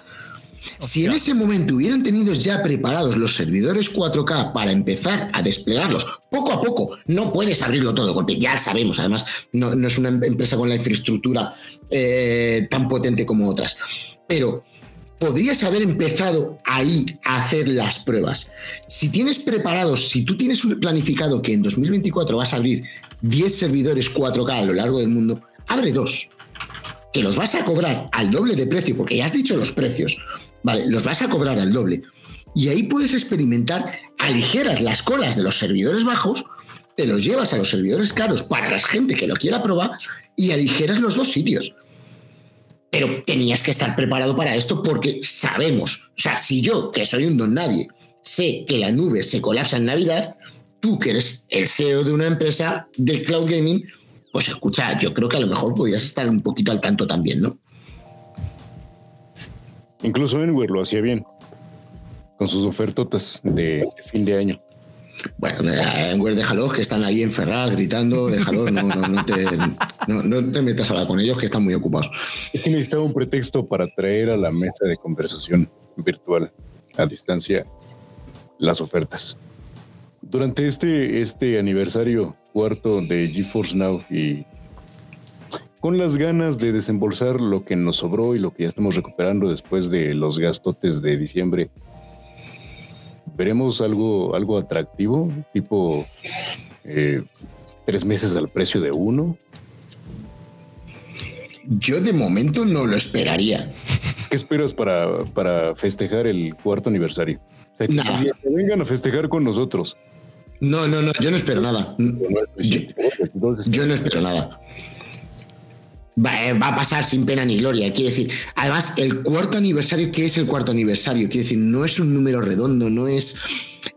Si en ese momento hubieran tenido ya preparados los servidores 4K para empezar a desplegarlos poco a poco, no puedes abrirlo todo, porque ya sabemos, además, no, es una empresa con la infraestructura eh, tan potente como otras. Pero podrías haber empezado ahí a hacer las pruebas. Si tienes preparados, si tú tienes planificado que en 2024 vas a abrir 10 servidores 4K a lo largo del mundo, abre dos. Que los vas a cobrar al doble de precio, porque ya has dicho los precios, ¿vale? Los vas a cobrar al doble. Y ahí puedes experimentar, aligeras las colas de los servidores bajos, te los llevas a los servidores caros para la gente que lo quiera probar y aligeras los dos sitios. Pero tenías que estar preparado para esto porque sabemos, o sea, si yo, que soy un don nadie, sé que la nube se colapsa en Navidad, tú que eres el CEO de una empresa de cloud gaming, pues escucha, yo creo que a lo mejor podías estar un poquito al tanto también, ¿no? Incluso Enware lo hacía bien, con sus ofertotas de fin de año. Bueno, en déjalos que están ahí enferrados, gritando, déjalos, no, no, no, te, no, te metas a hablar con ellos que están muy ocupados. Es que necesitaba un pretexto para traer a la mesa de conversación virtual a distancia las ofertas. Durante este, este aniversario cuarto de GeForce Now y con las ganas de desembolsar lo que nos sobró y lo que ya estamos recuperando después de los gastotes de diciembre veremos algo, algo atractivo, tipo eh, tres meses al precio de uno. Yo de momento no lo esperaría. ¿qué esperas para, para festejar el cuarto aniversario? O sea, que vengan a festejar con nosotros. No, no, no, yo no espero nada. Yo, no espero nada. Va, eh, va, a pasar sin pena ni gloria. Quiero decir, además, el cuarto aniversario, ¿qué es el cuarto aniversario? Quiero decir, no es un número redondo, no es.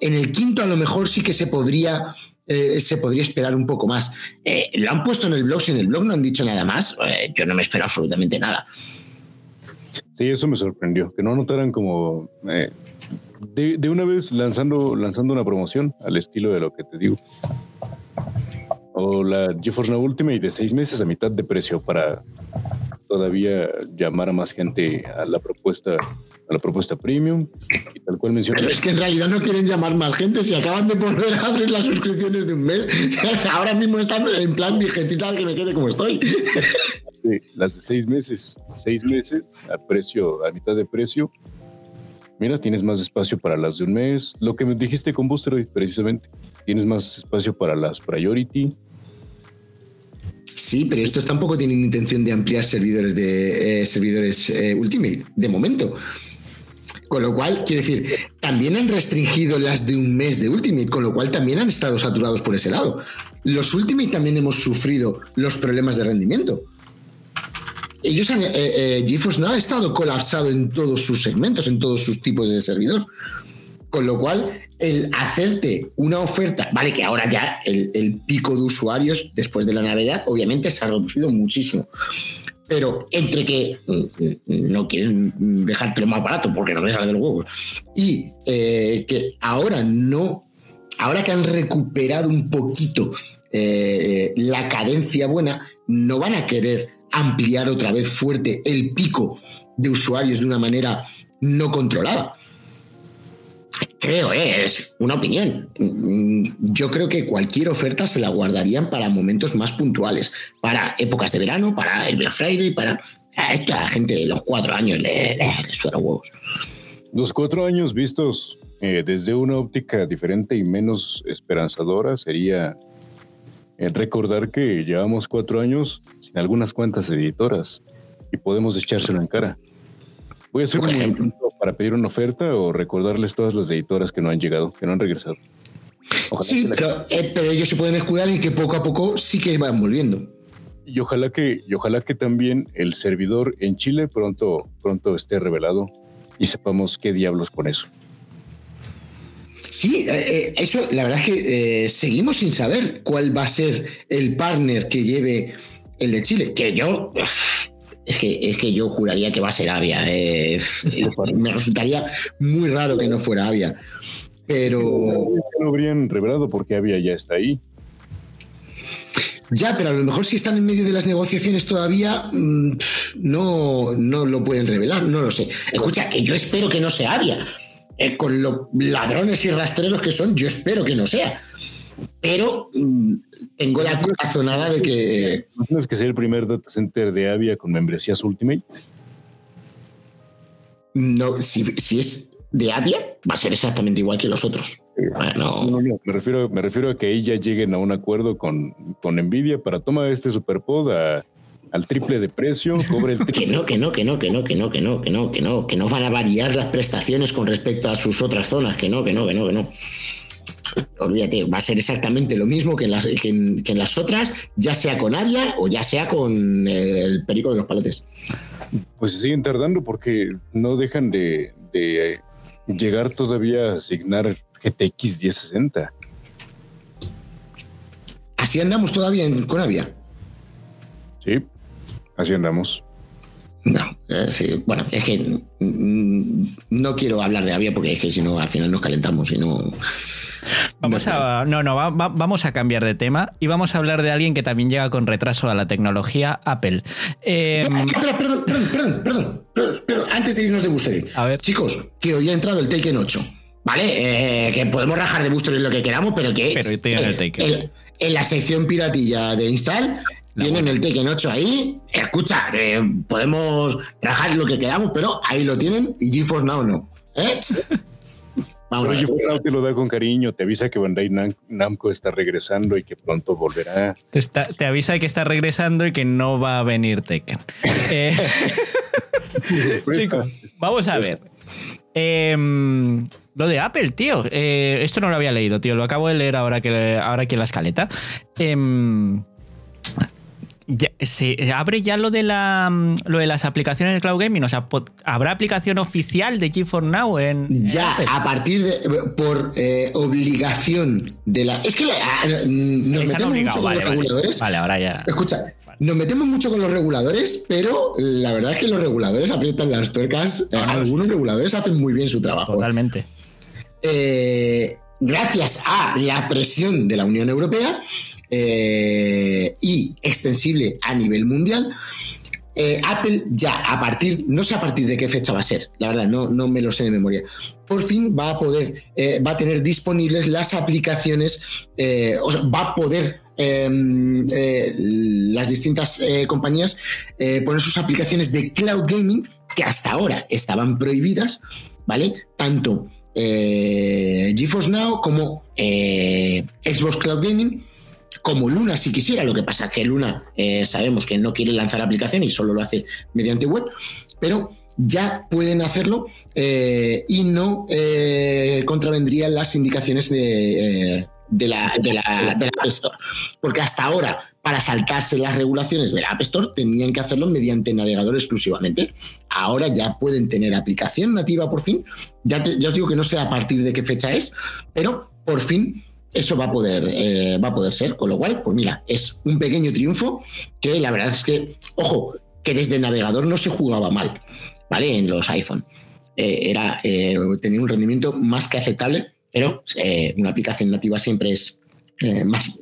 En el quinto, a lo mejor sí que se podría. Eh, se podría esperar un poco más. Eh, lo han puesto en el blog, si en el blog no han dicho nada más, yo no me espero absolutamente nada. Sí, eso me sorprendió, que no notaran como de, una vez lanzando, lanzando una promoción al estilo de lo que te digo. O la GeForce Now Ultimate de seis meses a mitad de precio para todavía llamar a más gente a la propuesta a la propuesta premium y tal cual mencioné. Pero es que en realidad no quieren llamar más gente si acaban de volver a abrir las suscripciones de un mes. Ahora mismo están en plan mi gentita que me quede como estoy. Sí, las de seis meses, seis meses a precio, a mitad de precio, Mira, tienes más espacio para las de un mes. Lo que me dijiste con Booster precisamente. Tienes más espacio para las Priority. Sí, pero estos tampoco tienen intención de ampliar servidores de eh, servidores eh, Ultimate, de momento. Con lo cual, quiero decir, también han restringido las de un mes de Ultimate, con lo cual también han estado saturados por ese lado. Los Ultimate también hemos sufrido los problemas de rendimiento ellos han, eh, eh, GeForce no ha estado colapsado en todos sus segmentos, en todos sus tipos de servidor. Con lo cual, el hacerte una oferta, vale que ahora ya el, pico de usuarios después de la Navidad obviamente se ha reducido muchísimo. Pero entre que mm, mm, no quieren dejártelo más barato porque no les sale de los huevos y eh, que ahora no, ahora que han recuperado un poquito la cadencia buena, no van a querer ampliar otra vez fuerte el pico de usuarios de una manera no controlada. Creo, ¿eh? es una opinión. Yo creo que cualquier oferta se la guardarían para momentos más puntuales, para épocas de verano, para el Black Friday, para a esta gente de los cuatro años le, le, suena huevos. Los cuatro años vistos eh, desde una óptica diferente y menos esperanzadora sería recordar que llevamos cuatro años sin algunas cuantas editoras y podemos echárselo en cara. Voy a hacer un ejemplo para pedir una oferta o recordarles todas las editoras que no han llegado, que no han regresado. sí, eh, pero, ellos se pueden escudar y que poco a poco sí que van volviendo. Y ojalá que, y ojalá que también el servidor en Chile pronto, pronto esté revelado y sepamos qué diablos con eso. Sí, eh, eh, eso, la verdad es que eh, seguimos sin saber cuál va a ser el partner que lleve el de Chile. Que yo. Es que, es que yo juraría que va a ser Avia. me resultaría muy raro que no fuera Avia. Pero. No habrían revelado porque Avia ya está ahí. Ya, pero a lo mejor si están en medio de las negociaciones todavía, mm, no, no lo pueden revelar, no lo sé. Escucha, que yo espero que no sea Avia, eh, con los ladrones y rastreros que son, yo espero que no sea. Pero mm, tengo la corazonada de que. ¿No es que sea el primer data center de Avia con membresías Ultimate? No, si, es de Avia, va a ser exactamente igual que los otros. No, no, me, refiero, me refiero a que ahí ya lleguen a un acuerdo con, con Nvidia para tomar este superpod a al triple de precio, cobre el que no, que no, que no, que no, que no, que no, que no, que no, que no van a variar las prestaciones con respecto a sus otras zonas, que no, que no, que no, que no. Olvídate, va a ser exactamente lo mismo que en las, que en, las otras, ya sea con Avia o ya sea con el perico de los palotes. Pues siguen tardando porque no dejan de, llegar todavía a asignar GTX 1060. Así andamos todavía con Avia. Sí. Así andamos. No, eh, bueno, es que no quiero hablar de Avia porque es que si no al final nos calentamos y no. Vamos a, no, no, vamos a cambiar de tema y vamos a hablar de alguien que también llega con retraso a la tecnología, Apple. Em, perdón, perdón, perdón, perdón, perdón, antes de irnos de Booster, a ver. chicos, que hoy ha entrado el Taken 8, ¿vale? Eh, que podemos rajar de Booster lo que queramos, pero que pero el Taken. en la sección piratilla de install tienen el Tekken 8 ahí. Escucha, podemos trabajar lo que queramos, pero ahí lo tienen y GeForce Now no. ¿Eh? Vamos pero GeForce Now te lo da con cariño, te avisa que Bandai Namco está regresando y que pronto volverá. Te, avisa que está regresando y que no va a venir Tekken. Eh, Chicos, vamos a ver. Em, lo de Apple, tío. Eh, esto no lo había leído, tío. Lo acabo de leer ahora que ahora aquí en la escaleta. Se abre ya lo de la lo de las aplicaciones de cloud gaming, o sea, habrá aplicación oficial de G4 Now en ya a partir de por eh, obligación de la es que ah, nos metemos mucho con los reguladores. Vale, ahora ya. Escucha, nos metemos mucho con los reguladores, pero la verdad es que los reguladores aprietan las tuercas. Algunos reguladores hacen muy bien su trabajo. Totalmente. Eh, gracias a la presión de la Unión Europea, eh, y extensible a nivel mundial. Eh, Apple ya a partir, no sé a partir de qué fecha va a ser, la verdad, no, no me lo sé de memoria. Por fin va a poder, eh, va a tener disponibles las aplicaciones, va a poder em, las distintas compañías poner sus aplicaciones de cloud gaming que hasta ahora estaban prohibidas, ¿vale? Tanto GeForce Now como Xbox Cloud Gaming como Luna si quisiera, lo que pasa es que Luna eh, sabemos que no quiere lanzar aplicación y solo lo hace mediante web, pero ya pueden hacerlo eh, y no eh, contravendrían las indicaciones de, la, de, la, App Store. Porque hasta ahora, para saltarse las regulaciones de la App Store, tenían que hacerlo mediante navegador exclusivamente. Ahora ya pueden tener aplicación nativa por fin. Ya os digo que no sé a partir de qué fecha es, pero por fin eso va a poder, eh, va a poder ser. Con lo cual, pues mira, es un pequeño triunfo que la verdad es que, ojo, que desde navegador no se jugaba mal, ¿vale? En los iPhone. Eh, era, eh, tenía un rendimiento más que aceptable, pero una aplicación nativa siempre es más,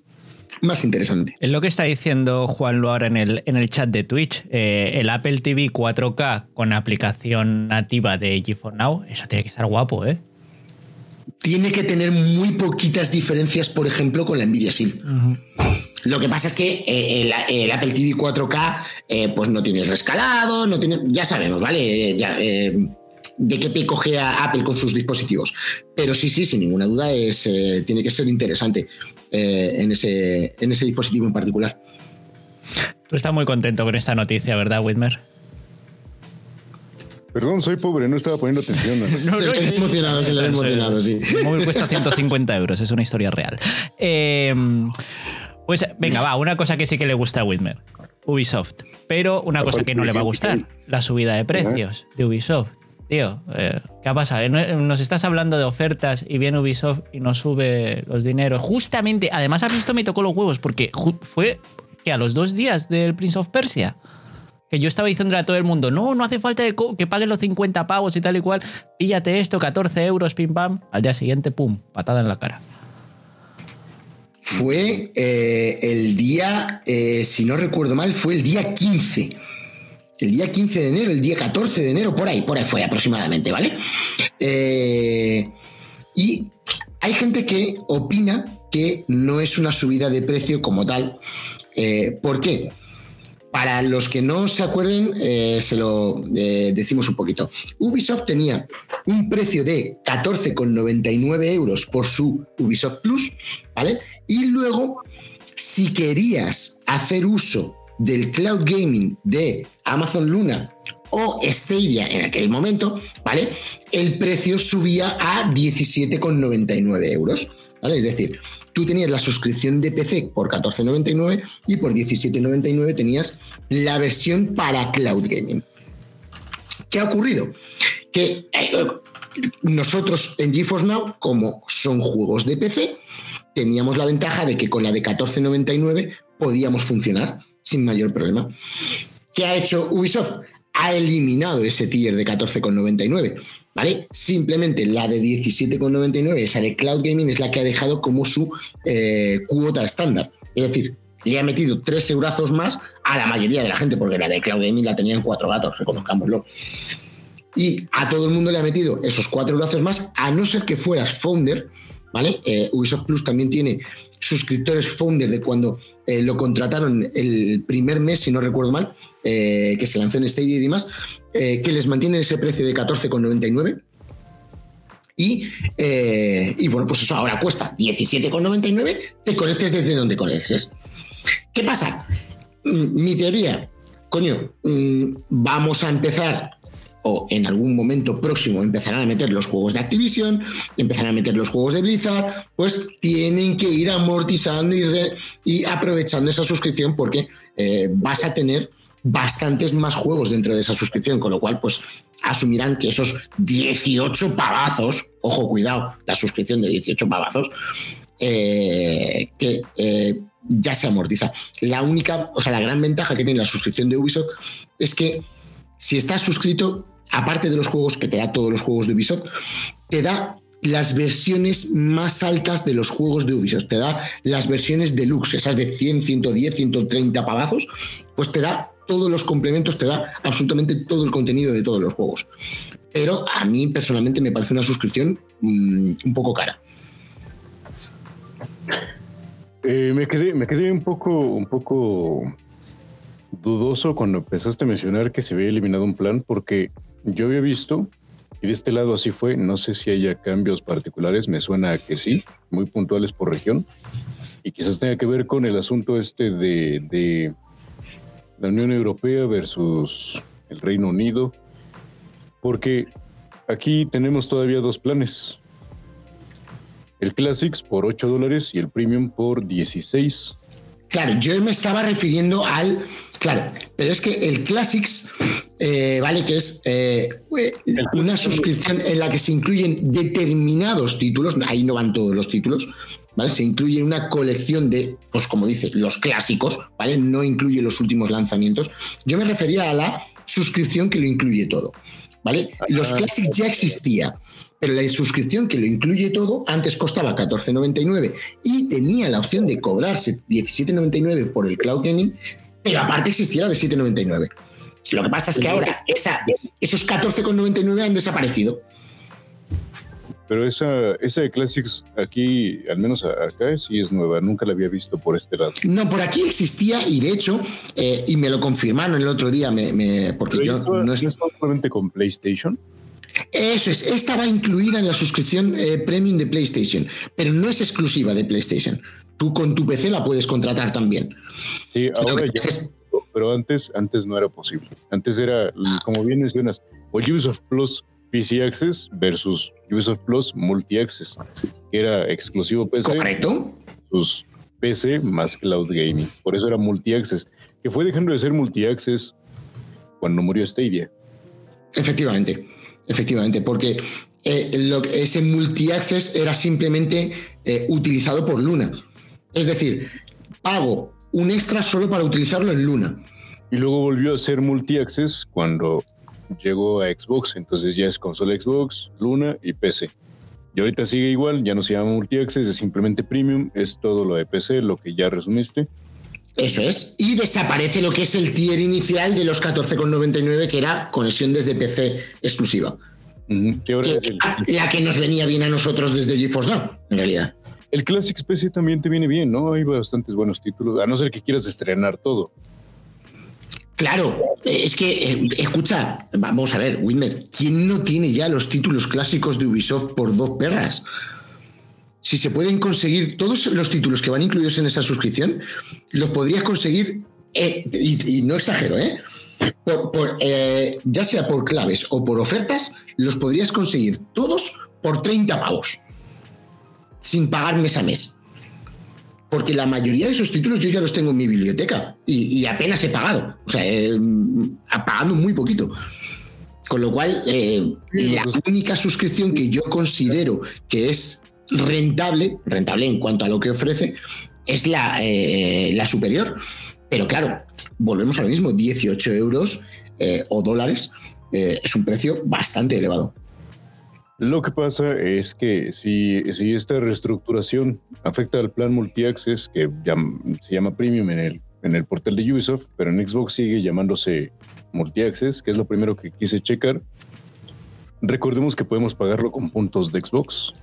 más interesante. Es lo que está diciendo Juan ahora en el, en el chat de Twitch. el Apple TV 4K con aplicación nativa de GeForce Now, eso tiene que estar guapo, ¿eh? Tiene que tener muy poquitas diferencias, por ejemplo, con la Nvidia Shield. Lo que pasa es que eh, el, Apple TV 4K eh, pues no tiene el rescalado, no tiene, ya sabemos, ¿vale? Eh, de qué pie cogea Apple con sus dispositivos. Pero sí, sí, sin ninguna duda, es, tiene que ser interesante en, ese, en ese dispositivo en particular. Tú estás muy contento con esta noticia, ¿verdad, Whitmer? Perdón, soy pobre, no estaba poniendo atención. no, se le emocionado, se le ha emocionado, sí. El móvil cuesta 150 euros, es una historia real. Em, pues venga, va, una cosa que sí que le gusta a Whitmer, Ubisoft. Pero una cosa que no le va a gustar, la subida de precios de Ubisoft. Tío, eh, ¿qué ha pasado? Nos estás hablando de ofertas y viene Ubisoft y nos sube los dineros. Justamente, además, has visto, me tocó los huevos porque fue que a los dos días del Prince of Persia que yo estaba diciendo a todo el mundo, no, no hace falta que paguen los 50 pavos y tal y cual, píllate esto, 14 euros, pim pam. Al día siguiente, pum, patada en la cara. Fue eh, el día, eh, si no recuerdo mal, fue el día 15. El día 15 de enero, el día 14 de enero, por ahí, por ahí fue aproximadamente, ¿vale? Eh, y hay gente que opina que no es una subida de precio como tal. ¿Por qué? Para los que no se acuerden, eh, se lo eh, decimos un poquito. Ubisoft tenía un precio de 14,99 euros por su Ubisoft Plus, ¿vale? Y luego, si querías hacer uso del cloud gaming de Amazon Luna o Stadia en aquel momento, ¿vale? El precio subía a 17,99 euros, ¿vale? Es decir, tú tenías la suscripción de PC por 14.99 y por 17.99 tenías la versión para cloud gaming. ¿Qué ha ocurrido? Que eh, nosotros en GeForce Now, como son juegos de PC, teníamos la ventaja de que con la de 14.99 podíamos funcionar sin mayor problema. ¿Qué ha hecho Ubisoft? Ha eliminado ese tier de 14,99 ¿vale? Simplemente la de 17,99, esa de Cloud Gaming, es la que ha dejado como su eh, cuota estándar. Es decir, le ha metido tres eurazos más a la mayoría de la gente, porque la de Cloud Gaming la tenían cuatro gatos, reconozcámoslo. Y a todo el mundo le ha metido esos cuatro eurazos más, a no ser que fueras founder, ¿vale? Eh, Ubisoft Plus también tiene suscriptores founder de cuando eh, lo contrataron el primer mes, si no recuerdo mal, que se lanzó en Stadia y demás, eh, que les mantienen ese precio de 14,99. Y, eh, y bueno, pues eso ahora cuesta 17,99, te conectes desde donde conectes. ¿Qué pasa? Mm, mi teoría, coño, mm, vamos a empezar o en algún momento próximo empezarán a meter los juegos de Activision, empezarán a meter los juegos de Blizzard, pues tienen que ir amortizando y, aprovechando esa suscripción porque eh, vas a tener bastantes más juegos dentro de esa suscripción, con lo cual pues asumirán que esos 18 pavazos, ojo cuidado, la suscripción de 18 pavazos, eh, que eh, ya se amortiza. La única, o sea, la gran ventaja que tiene la suscripción de Ubisoft es que si estás suscrito, aparte de los juegos que te da todos los juegos de Ubisoft, te da las versiones más altas de los juegos de Ubisoft. Te da las versiones deluxe, esas de 100, 110, 130 pavazos, pues te da todos los complementos, te da absolutamente todo el contenido de todos los juegos. Pero a mí personalmente me parece una suscripción mm, un poco cara. Eh, me, quedé, me quedé un poco, un poco dudoso cuando empezaste a mencionar que se había eliminado un plan, porque yo había visto, y de este lado así fue, no sé si haya cambios particulares, me suena que sí, muy puntuales por región, y quizás tenga que ver con el asunto este de, de la Unión Europea versus el Reino Unido, porque aquí tenemos todavía dos planes. El Classics por 8 dólares y el Premium por 16. Claro, yo me estaba refiriendo al. Claro, pero es que el Classics, eh, vale, que es eh, una suscripción en la que se incluyen determinados títulos, ahí no van todos los títulos, ¿vale? Se incluye una colección de, pues como dice, los clásicos, ¿vale? No incluye los últimos lanzamientos. Yo me refería a la suscripción que lo incluye todo, ¿vale? Los Classics ya existía pero la suscripción que lo incluye todo antes costaba 14.99 y tenía la opción de cobrarse 17.99 por el cloud gaming, pero aparte existía de 7.99. Lo que pasa es que ahora esa, esos 14,99 han desaparecido. Pero esa, esa de Classics aquí, al menos acá, sí es nueva. Nunca la había visto por este lado. No, por aquí existía y de hecho, eh, y me lo confirmaron el otro día, me, porque yo no es solamente con PlayStation. Eso es, esta va incluida en la suscripción eh, premium de PlayStation, pero no es exclusiva de PlayStation. Tú con tu PC la puedes contratar también. Sí, ahora ya, pero antes, antes no era posible. Antes era, como bien mencionas, o Ubisoft Plus PC Access versus Ubisoft Plus Multi Access, que era exclusivo PC. Correcto. Sus PC más Cloud Gaming. Por eso era Multi Access, que fue dejando de ser Multi Access cuando murió Stadia. Efectivamente. Efectivamente, porque eh, lo, ese multi-access era simplemente eh, utilizado por Luna. Es decir, pago un extra solo para utilizarlo en Luna. Y luego volvió a ser multi-access cuando llegó a Xbox. Entonces ya es consola Xbox, Luna y PC. Y ahorita sigue igual, ya no se llama multi-access, es simplemente premium, es todo lo de PC, lo que ya resumiste. Eso es. Y desaparece lo que es el tier inicial de los 14,99, que era conexión desde PC exclusiva. la que nos venía bien a nosotros desde GeForce Now, en realidad. El Classic PC también te viene bien, ¿no? Hay bastantes buenos títulos, a no ser que quieras estrenar todo. Claro, es que, eh, escucha, vamos a ver, Winner, ¿quién no tiene ya los títulos clásicos de Ubisoft por dos perras? si se pueden conseguir todos los títulos que van incluidos en esa suscripción, los podrías conseguir, eh, y, no exagero, ¿eh? ¿eh? ya sea por claves o por ofertas, los podrías conseguir todos por 30 pavos, sin pagar mes a mes. Porque la mayoría de esos títulos yo ya los tengo en mi biblioteca y, apenas he pagado, o sea, pagando muy poquito. Con lo cual, eh, la única suscripción que yo considero que es rentable, rentable en cuanto a lo que ofrece, es la, eh, la superior. Pero claro, volvemos a lo mismo, 18 euros eh, o dólares eh, es un precio bastante elevado. Lo que pasa es que si, si esta reestructuración afecta al plan multi-access, que se llama Premium en el, en el portal de Ubisoft, pero en Xbox sigue llamándose multi-access, que es lo primero que quise checar, recordemos que podemos pagarlo con puntos de Xbox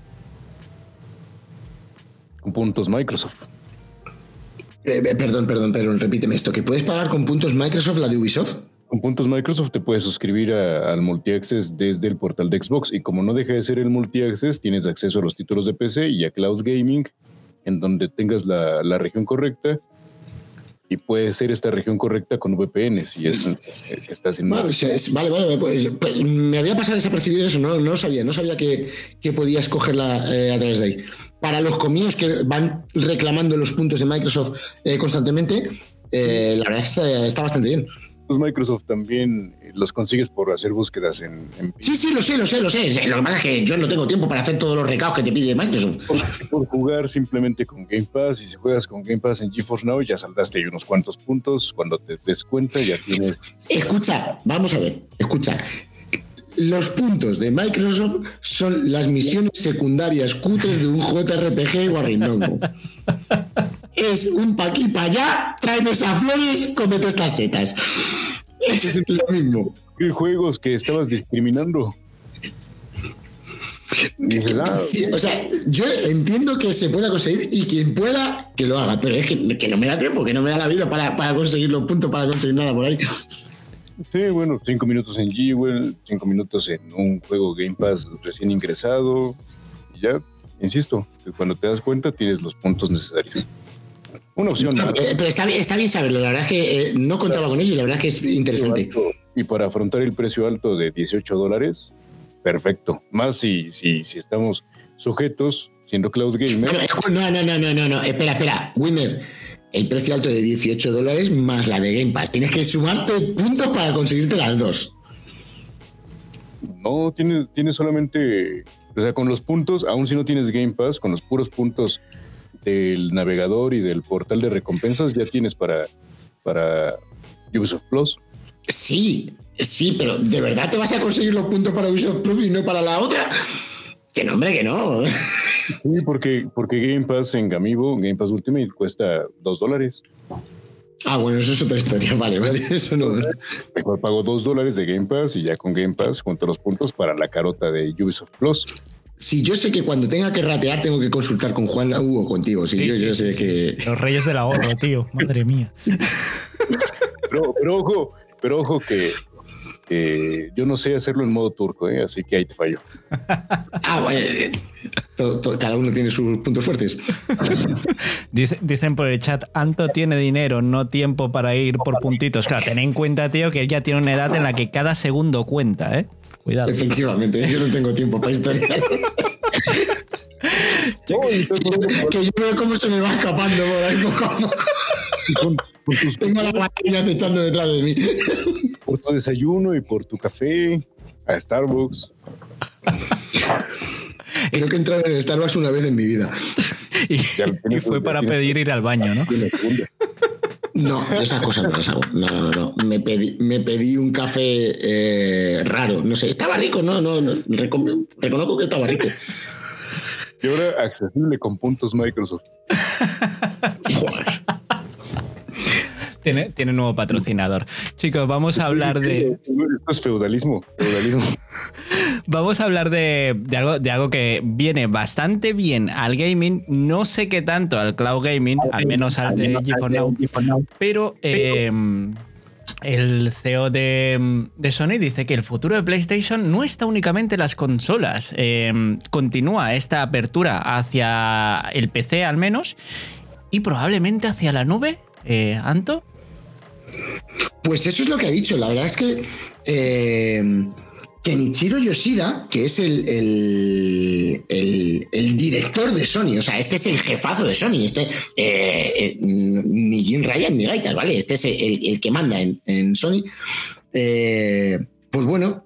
con puntos Microsoft. Eh, eh, perdón, perdón, perdón, repíteme esto, que puedes pagar con puntos Microsoft la de Ubisoft. Con puntos Microsoft te puedes suscribir al multi-access desde el portal de Xbox y como no deja de ser el multi-access, tienes acceso a los títulos de PC y a Cloud Gaming en donde tengas la, región correcta y puede ser esta región correcta con VPN si es, estás en vale, vale, vale pues, pues, me había pasado desapercibido eso, no, no sabía, no sabía que, que podías cogerla eh, a través de ahí. Para los comíos que van reclamando los puntos de Microsoft eh, constantemente, eh, la verdad está, está bastante bien. Pues Microsoft también los consigues por hacer búsquedas en, Sí, sí, lo sé, lo sé, lo sé. Lo que pasa es que yo no tengo tiempo para hacer todos los recados que te pide Microsoft. Por, jugar simplemente con Game Pass y si juegas con Game Pass en GeForce Now ya saldaste unos cuantos puntos. Cuando te des cuenta ya tienes... Escucha, vamos a ver, escucha. Los puntos de Microsoft son las misiones secundarias cutres de un JRPG guarrindongo. Es un pa' aquí, pa' allá, tráeme esas flores, comete estas setas. Es lo mismo. Juegos que estabas discriminando. Ah, o sea, yo entiendo que se pueda conseguir y quien pueda que lo haga, pero es que, no me da tiempo, que no me da la vida para, para conseguir los puntos, para conseguir nada por ahí. Sí, bueno, cinco minutos en Jewel, cinco minutos en un juego Game Pass recién ingresado. Y ya, insisto, cuando te das cuenta tienes los puntos necesarios. Una opción. pero está, está, bien saberlo, la verdad es que eh, no contaba con ello y la verdad es que es interesante. Y para afrontar el precio alto de 18 dólares, perfecto. Más si, si, si estamos sujetos, siendo cloud gamer. No, no, no, no, no, no, espera, espera, Winner. El precio alto de 18 dólares más la de Game Pass. Tienes que sumarte puntos para conseguirte las dos. No, tienes, tienes solamente, o sea, con los puntos, aún si no tienes Game Pass, con los puros puntos del navegador y del portal de recompensas ya tienes para, para Ubisoft Plus. Sí, sí, pero ¿de verdad te vas a conseguir los puntos para Ubisoft Plus y no para la otra? Que no, hombre, que no. Sí, porque, porque Game Pass en Gamibo, Game Pass Ultimate cuesta dos dólares. Ah, bueno, eso es otra historia, vale, vale, eso no. Mejor pago dos dólares de Game Pass y ya con Game Pass junto los puntos para la carota de Ubisoft Plus si yo sé que cuando tenga que ratear tengo que consultar con Juan Hugo contigo. Si yo, sé que. Los reyes del ahorro, tío. Madre mía. Pero, ojo, pero ojo que, yo no sé hacerlo en modo turco, ¿eh? así que ahí te fallo. ah, bueno. Eh, cada uno tiene sus puntos fuertes. dicen por el chat, Anto tiene dinero, no tiempo para ir por puntitos. Claro, ten en cuenta, tío, que él ya tiene una edad en la que cada segundo cuenta, ¿eh? Cuidado. Efectivamente, yo no tengo tiempo para historiar. que yo veo cómo se me va escapando por ahí poco a poco. Tengo la máquina echando detrás de mí. Por tu desayuno y por tu café a Starbucks. Creo que he entrado en Starbucks una vez en mi vida. y, fue para pedir ir al baño, ¿no? No, esas cosas no las hago. No, no, no. Me pedí, me pedí un café eh, raro. No sé, estaba rico, no, no, no. reconozco que estaba rico. Y ahora accesible con puntos Microsoft. Tiene, tiene nuevo patrocinador. Chicos, vamos a hablar de. Esto es feudalismo. feudalismo. Vamos a hablar de, algo, de algo que viene bastante bien al gaming. No sé qué tanto al cloud gaming, al menos al de GeForce Now. Pero. Em, el CEO de, Sony dice que el futuro de PlayStation no está únicamente en las consolas. Em, continúa esta apertura hacia el PC al menos y probablemente hacia la nube. Eh, ¿Anto? Pues eso es lo que ha dicho. La verdad es que eh, Kenichiro Yoshida, que es el, director de Sony, o sea, este es el jefazo de Sony, este, eh, eh, ni Jim Ryan ni Gaitas, ¿vale? Este es el, que manda en, Sony. pues bueno,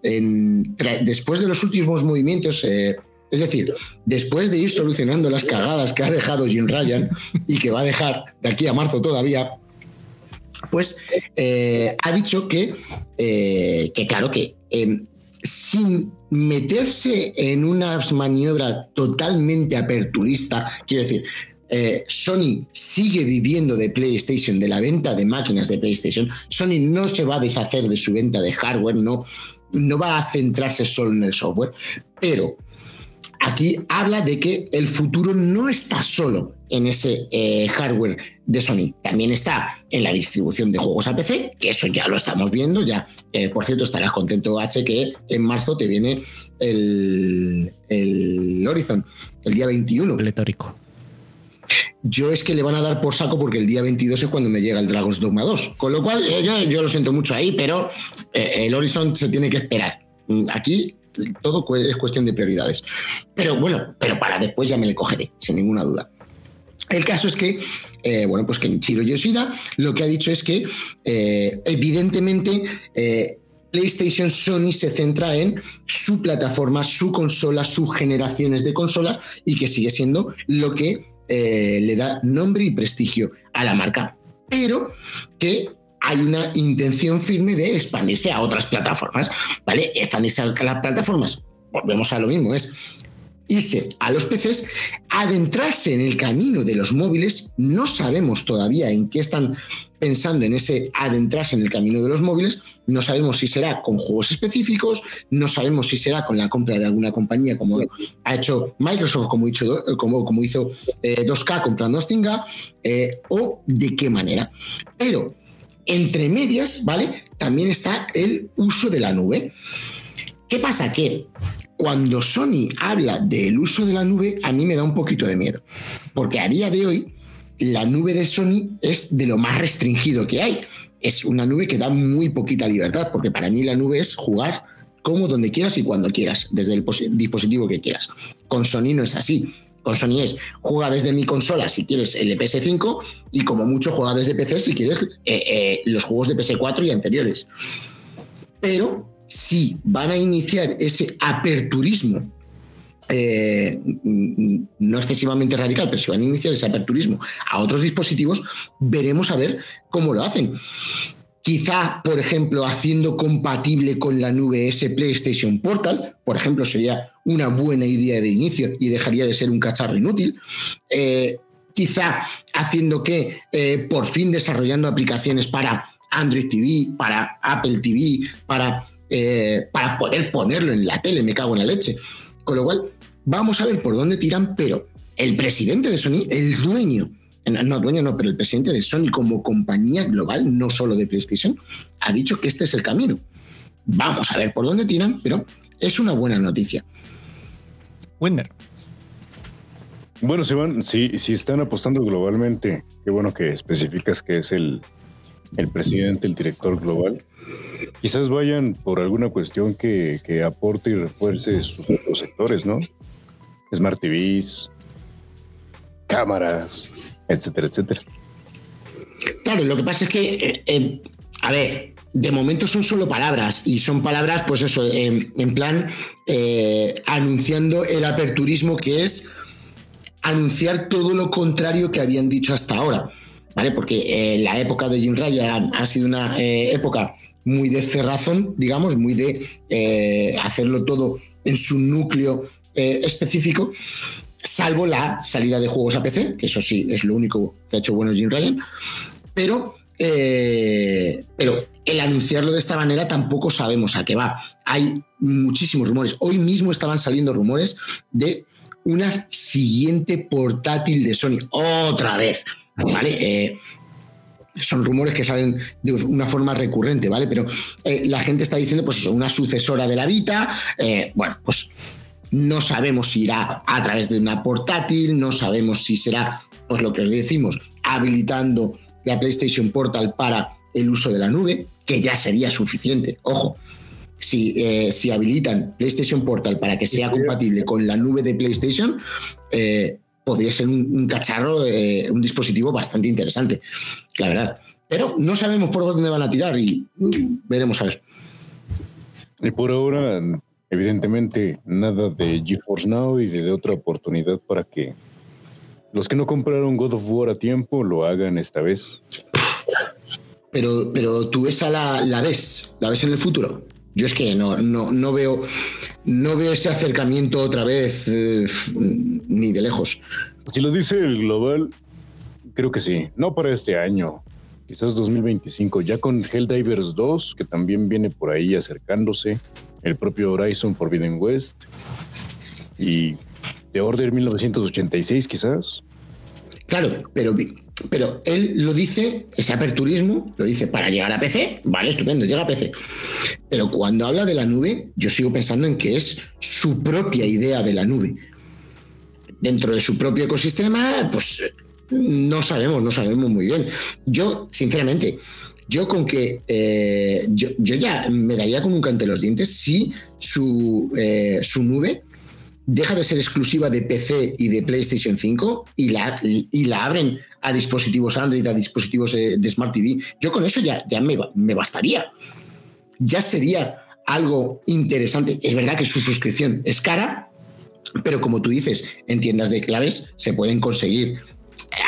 después de los últimos movimientos, es decir, después de ir solucionando las cagadas que ha dejado Jim Ryan y que va a dejar de aquí a marzo todavía, pues eh, ha dicho que, eh, claro, que em, sin meterse en una maniobra totalmente aperturista, quiero decir, eh, Sony sigue viviendo de PlayStation, de la venta de máquinas de PlayStation. Sony no se va a deshacer de su venta de hardware, no, no va a centrarse solo en el software, pero aquí habla de que el futuro no está solo en ese eh, hardware de Sony. También está en la distribución de juegos a PC, que eso ya lo estamos viendo. Ya, eh, por cierto, estarás contento, H, que en marzo te viene el, el Horizon, el día 21. Pletórico. Yo es que le van a dar por saco porque el día 22 es cuando me llega el Dragon's Dogma 2. Con lo cual, eh, yo, lo siento mucho ahí, pero el Horizon se tiene que esperar. Mm, aquí todo es cuestión de prioridades. Pero bueno, pero para después ya me le cogeré, sin ninguna duda. El caso es que, eh, bueno, pues que Michiro Yoshida lo que ha dicho es que, evidentemente, PlayStation Sony se centra en su plataforma, su consola, sus generaciones de consolas y que sigue siendo lo que eh, le da nombre y prestigio a la marca. Pero que hay una intención firme de expandirse a otras plataformas, ¿vale? Expandirse a las plataformas. Volvemos a lo mismo, es irse a los PCs, adentrarse en el camino de los móviles. No sabemos todavía en qué están pensando en ese adentrarse en el camino de los móviles. No sabemos si será con juegos específicos, no sabemos si será con la compra de alguna compañía como ha hecho Microsoft, como, como, como hizo 2K eh, comprando Stinga, eh, o de qué manera. Pero entre medias, ¿vale? También está el uso de la nube. ¿Qué pasa? Que cuando Sony habla del uso de la nube, a mí me da un poquito de miedo, porque a día de hoy la nube de Sony es de lo más restringido que hay. Es una nube que da muy poquita libertad, porque para mí la nube es jugar como donde quieras y cuando quieras, desde el dispositivo que quieras. Con Sony no es así. Con Sony es juega desde mi consola si quieres el PS5 y como mucho juega desde PC si quieres eh, eh, los juegos de PS4 y anteriores. Pero si van a iniciar ese aperturismo, eh, no excesivamente radical, pero si van a iniciar ese aperturismo a otros dispositivos, veremos a ver cómo lo hacen. Quizá, por ejemplo, haciendo compatible con la nube ese PlayStation Portal, por ejemplo, sería una buena idea de inicio y dejaría de ser un cacharro inútil. Eh, quizá haciendo que eh, por fin desarrollando aplicaciones para Android TV, para Apple TV, para eh, para poder ponerlo en la tele, me cago en la leche. Con lo cual, vamos a ver por dónde tiran, pero el presidente de Sony, el dueño, no dueño no, pero el presidente de Sony como compañía global, no solo de PlayStation, ha dicho que este es el camino. Vamos a ver por dónde tiran, pero es una buena noticia. Winner. Bueno, si, van, si, si están apostando globalmente, qué bueno que especificas que es el, el presidente, el director global, quizás vayan por alguna cuestión que, aporte y refuerce sus sectores, ¿no? Smart TVs, cámaras, etcétera, etcétera. Claro, lo que pasa es que, eh, eh, a ver, de momento son solo palabras y son palabras, pues eso, en plan eh, anunciando el aperturismo que es anunciar todo lo contrario que habían dicho hasta ahora. ¿Vale? Porque eh, la época de Jim Ryan ha, sido una eh, época muy de cerrazón, digamos, muy de eh, hacerlo todo en su núcleo específico, salvo la salida de juegos a PC, que eso sí es lo único que ha hecho bueno Jim Ryan, pero, pero el anunciarlo de esta manera tampoco sabemos a qué va. Hay muchísimos rumores. Hoy mismo estaban saliendo rumores de una siguiente portátil de Sony. Otra vez. ¿vale? Eh, son rumores que salen de una forma recurrente, ¿vale? Pero eh, la gente está diciendo, pues eso, una sucesora de la Vita, eh, bueno, pues no sabemos si irá a través de una portátil, no sabemos si será, pues lo que os decimos, habilitando la PlayStation Portal para el uso de la nube, que ya sería suficiente, ojo. Si, si habilitan PlayStation Portal para que sea compatible con la nube de PlayStation, podría ser un, cacharro, eh, un dispositivo bastante interesante, la verdad. Pero no sabemos por dónde van a tirar y veremos a ver. Y por ahora, evidentemente, nada de GeForce Now y de otra oportunidad para que los que no compraron God of War a tiempo lo hagan esta vez. Pero, pero tú esa la, la ves, la ves en el futuro. Yo es que no, no, no veo no veo ese acercamiento otra vez eh, ni de lejos. Si lo dice el global, creo que sí. No para este año, quizás 2025, ya con Helldivers 2, que también viene por ahí acercándose, el propio Horizon Forbidden West y The Order 1986 quizás. Claro, pero pero él lo dice, ese aperturismo, lo dice para llegar a PC, vale, estupendo, llega a PC. Pero cuando habla de la nube, yo sigo pensando en que es su propia idea de la nube. dentro de su propio ecosistema, pues no sabemos, no sabemos muy bien. Yo, sinceramente, yo con que eh, yo, ya me daría con un cante los dientes si su, eh, su nube deja de ser exclusiva de PC y de PlayStation 5 y la, y la abren a dispositivos Android, a dispositivos de, Smart TV. Yo con eso ya, ya me, me bastaría. Ya sería algo interesante. Es verdad que su suscripción es cara, pero como tú dices, en tiendas de claves se pueden conseguir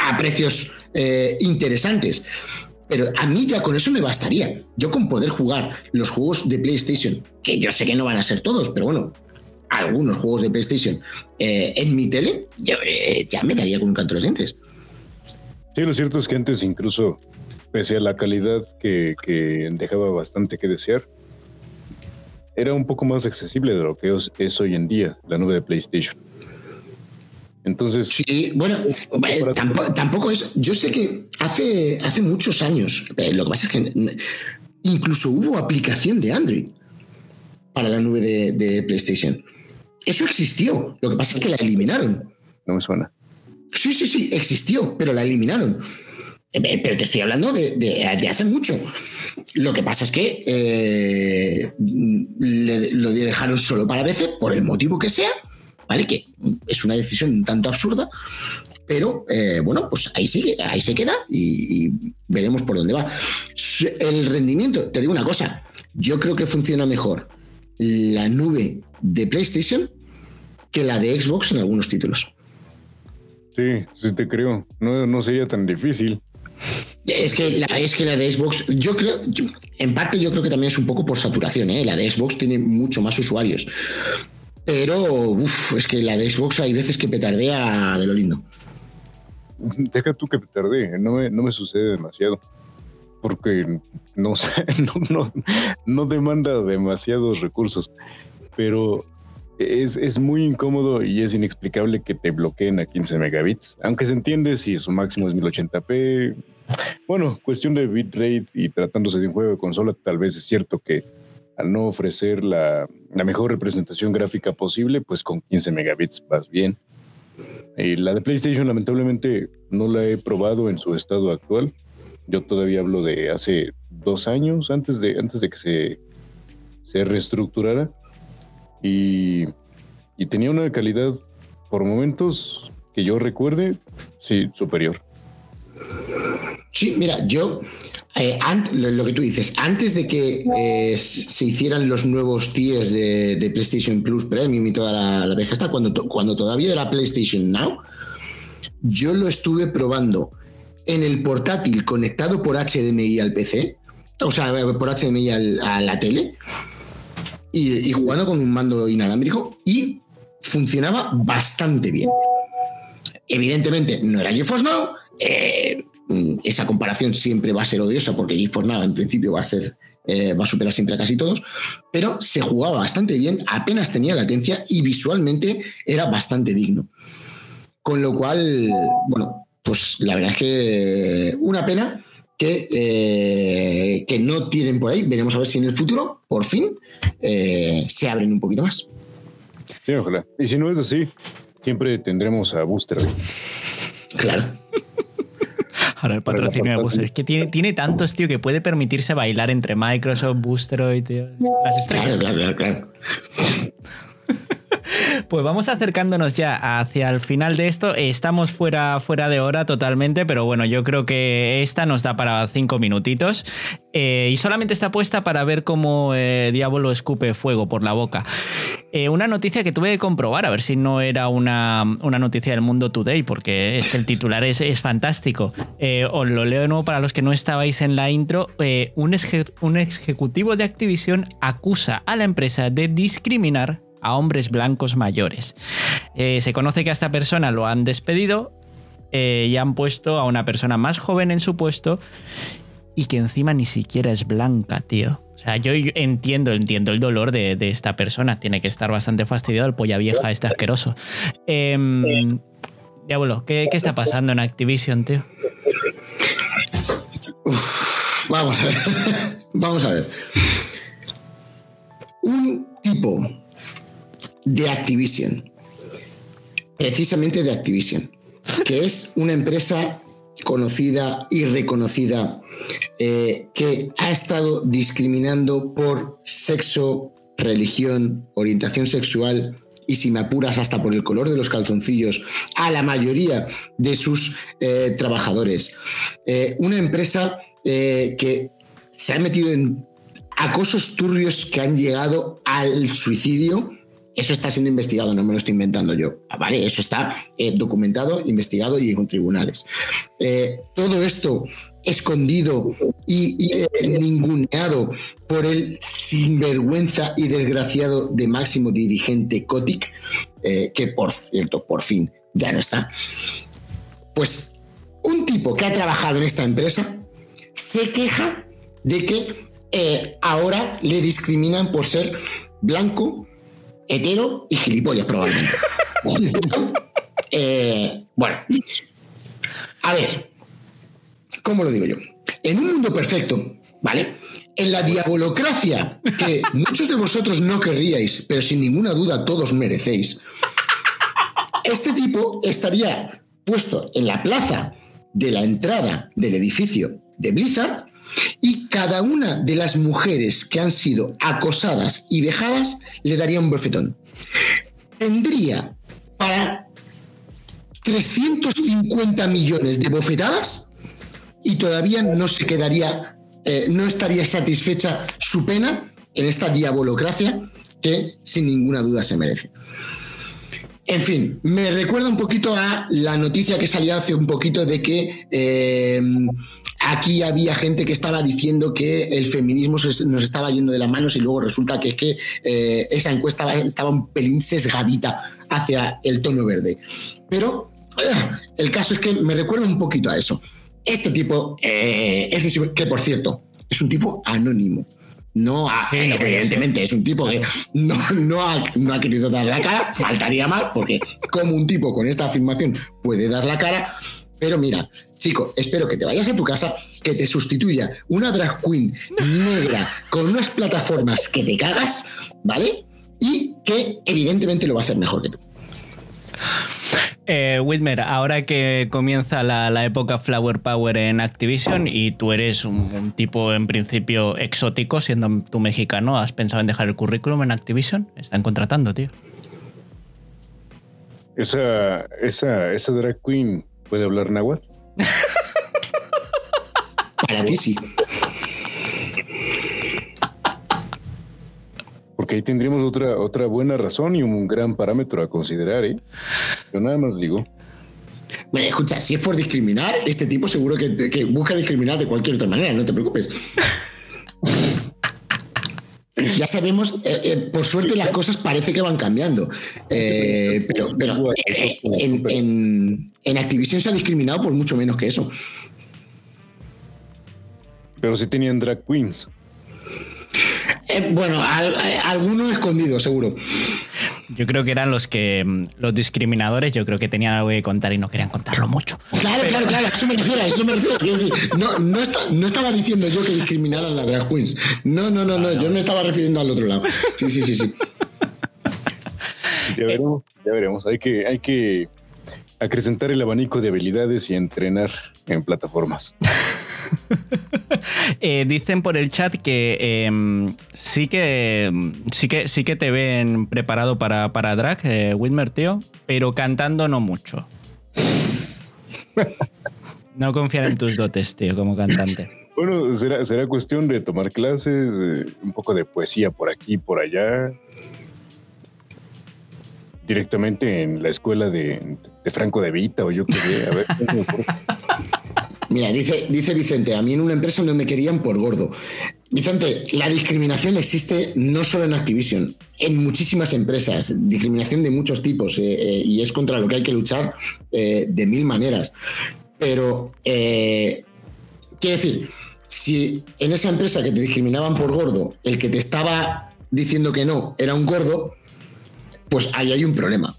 a precios eh, interesantes. Pero a mí ya con eso me bastaría. Yo con poder jugar los juegos de PlayStation, que yo sé que no van a ser todos, pero bueno, algunos juegos de PlayStation eh, en mi tele, eh, ya, me daría con un canto de dientes. Sí, lo cierto es que antes incluso, pese a la calidad que, que dejaba bastante que desear, era un poco más accesible de lo que es hoy en día la nube de PlayStation. Entonces. Sí, bueno, eh, tampoco, es. Yo sé que hace, hace muchos años, eh, lo que pasa es que incluso hubo aplicación de Android para la nube de, PlayStation. Eso existió. Lo que pasa es que la eliminaron. No me suena. Sí, sí, sí, existió, pero la eliminaron. Eh, pero te estoy hablando de, hace mucho. Lo que pasa es que lo dejaron solo para PC, por el motivo que sea, ¿vale? Que es una decisión un tanto absurda, pero eh, bueno, pues ahí sigue, ahí se queda y, veremos por dónde va. El rendimiento, te digo una cosa, yo creo que funciona mejor la nube de PlayStation que la de Xbox en algunos títulos. Sí, sí te creo. No, no sería tan difícil. Es que, la, es que la de Xbox, yo creo, en parte yo creo que también es un poco por saturación, ¿eh? la de Xbox tiene mucho más usuarios. Pero, uff, es que la de Xbox hay veces que petardea de lo lindo. Deja tú que petardee, no me, no me sucede demasiado. Porque no, no, no, demanda demasiados recursos. Pero es, es, muy incómodo y es inexplicable que te bloqueen a 15 megabits. Aunque se entiende si su máximo es 1080p. Bueno, cuestión de bitrate y tratándose de un juego de consola, tal vez es cierto que al no ofrecer la, mejor representación gráfica posible, pues con 15 megabits vas bien. Y la de PlayStation lamentablemente no la he probado en su estado actual. Yo todavía hablo de hace dos años, antes de, antes de que se, se reestructurara. Y, tenía una calidad, por momentos que yo recuerde, sí, superior. Sí, mira, yo eh, lo que tú dices, antes de que eh, se hicieran los nuevos tiers de, PlayStation Plus Premium y toda la, la está cuando, cuando todavía era PlayStation Now, yo lo estuve probando en el portátil conectado por HDMI al PC, o sea, por HDMI a la tele, y, jugando con un mando inalámbrico, y funcionaba bastante bien. Evidentemente, no era GeForce Now, eh, esa comparación siempre va a ser odiosa porque GeForce Now en principio va a ser eh, va a superar siempre a casi todos, pero se jugaba bastante bien, apenas tenía latencia y visualmente era bastante digno. Con lo cual, bueno, pues la verdad es que una pena que, eh, que no tienen por ahí. Veremos a ver si en el futuro, por fin, eh, se abren un poquito más. Sí, ojalá. Y si no es así, siempre tendremos a Booster. Claro. Ahora el patrocinio de Booster. Es que tiene, tiene tantos, tío, que puede permitirse bailar entre Microsoft, Boosteroid, tío. Las estrellas. Claro, claro, claro. Pues vamos acercándonos ya hacia el final de esto. Estamos fuera, fuera de hora totalmente, pero bueno, yo creo que esta nos da para cinco minutitos. Eh, y solamente está puesta para ver cómo eh, Diablo escupe fuego por la boca. Eh, una noticia que tuve que comprobar, a ver si no era una, noticia del mundo today, porque es que el titular es, es fantástico. os lo leo de nuevo para los que no estabais en la intro. un ejecutivo de Activision acusa a la empresa de discriminar a hombres blancos mayores. Eh, se conoce que a esta persona lo han despedido eh, y han puesto a una persona más joven en su puesto y que encima ni siquiera es blanca, tío. O sea, yo entiendo, entiendo el dolor de, esta persona. Tiene que estar bastante fastidiado el polla vieja este asqueroso. Em, diablo, ¿qué, está pasando en Activision, tío? vamos a ver. vamos a ver. Un tipo de Activision precisamente de Activision, que es una empresa conocida y reconocida eh, que ha estado discriminando por sexo, religión, orientación sexual y si me apuras hasta por el color de los calzoncillos a la mayoría de sus eh, trabajadores. Eh, una empresa que se ha metido en acosos turbios que han llegado al suicidio eso está siendo investigado, no me lo estoy inventando yo. Ah, vale, eso está eh, documentado, investigado y en tribunales. Eh, todo esto escondido y, eh, ninguneado por el sinvergüenza y desgraciado de máximo dirigente Kotick, que por cierto, por fin ya no está. Pues un tipo que ha trabajado en esta empresa se queja de que ahora le discriminan por ser blanco, hetero y gilipollas, probablemente. Eh, bueno, a ver, ¿cómo lo digo yo? En un mundo perfecto, ¿vale? En la diabolocracia que muchos de vosotros no querríais, pero sin ninguna duda todos merecéis, este tipo estaría puesto en la plaza de la entrada del edificio de Blizzard y cada una de las mujeres que han sido acosadas y vejadas le daría un bofetón. Tendría para 350 millones de bofetadas y todavía no se quedaría, eh, no estaría satisfecha su pena en esta diabolocracia que sin ninguna duda se merece. En fin, me recuerda un poquito a la noticia que salió hace un poquito de que eh, aquí había gente que estaba diciendo que el feminismo nos estaba yendo de las manos y luego resulta que es que eh, esa encuesta estaba un pelín sesgadita hacia el tono verde. Pero eh, el caso es que me recuerda un poquito a eso. Este tipo es un que, por cierto, es un tipo anónimo. No, evidentemente, es un tipo que no, no, ha, no, ha, querido dar la cara, faltaría más, porque como un tipo con esta afirmación puede dar la cara, pero mira, chico, espero que te vayas a tu casa, que te sustituya una drag queen negra con unas plataformas que te cagas, ¿vale? Y que evidentemente lo va a hacer mejor que tú. Eh, Whitmer, ahora que comienza la, época Flower Power en Activision y tú eres un, tipo en principio exótico, siendo tú mexicano, ¿has pensado en dejar el currículum en Activision? Están contratando, tío. Esa, esa, esa drag queen puede hablar náhuatl. Para ti sí. Porque ahí tendríamos otra, otra buena razón y un gran parámetro a considerar, ¿eh? Yo nada más digo. Bueno, escucha, si es por discriminar, este tipo seguro que, busca discriminar de cualquier otra manera, no te preocupes. Ya sabemos, eh, eh, por suerte las cosas parece que van cambiando. Eh, pero, en, en, Activision se ha discriminado por mucho menos que eso. Pero sí tenían drag queens. Bueno, algunos escondidos, seguro. Yo creo que eran los que mm, los discriminadores, yo creo que tenían algo que contar y no querían contarlo mucho. Claro, claro, claro, eso me refiero, eso me refiero. no, no, estaba diciendo yo que discriminaran a las drag queens. No, no, no, no, yo me estaba refiriendo al otro lado. Sí, sí, sí, sí. Ya veremos, ya veremos. Hay que, hay que acrecentar el abanico de habilidades y entrenar en plataformas. Eh, dicen por el chat que em, sí que sí que sí que te ven preparado para, para drag, eh, Whitmer, tío, pero cantando no mucho. No confiar en tus dotes, tío, como cantante. Bueno, será, será cuestión de tomar clases, eh, un poco de poesía por aquí, por allá. Directamente en la escuela de, Franco de Vita o yo qué sé. A ver. Mira, dice, dice Vicente, a mí en una empresa no me querían por gordo. Vicente, la discriminación existe no solo en Activision, en muchísimas empresas, discriminación de muchos tipos, eh, eh, y es contra lo que hay que luchar eh, de mil maneras. Pero, quiero decir, si en esa empresa que te discriminaban por gordo, el que te estaba diciendo que no era un gordo, pues ahí hay un problema.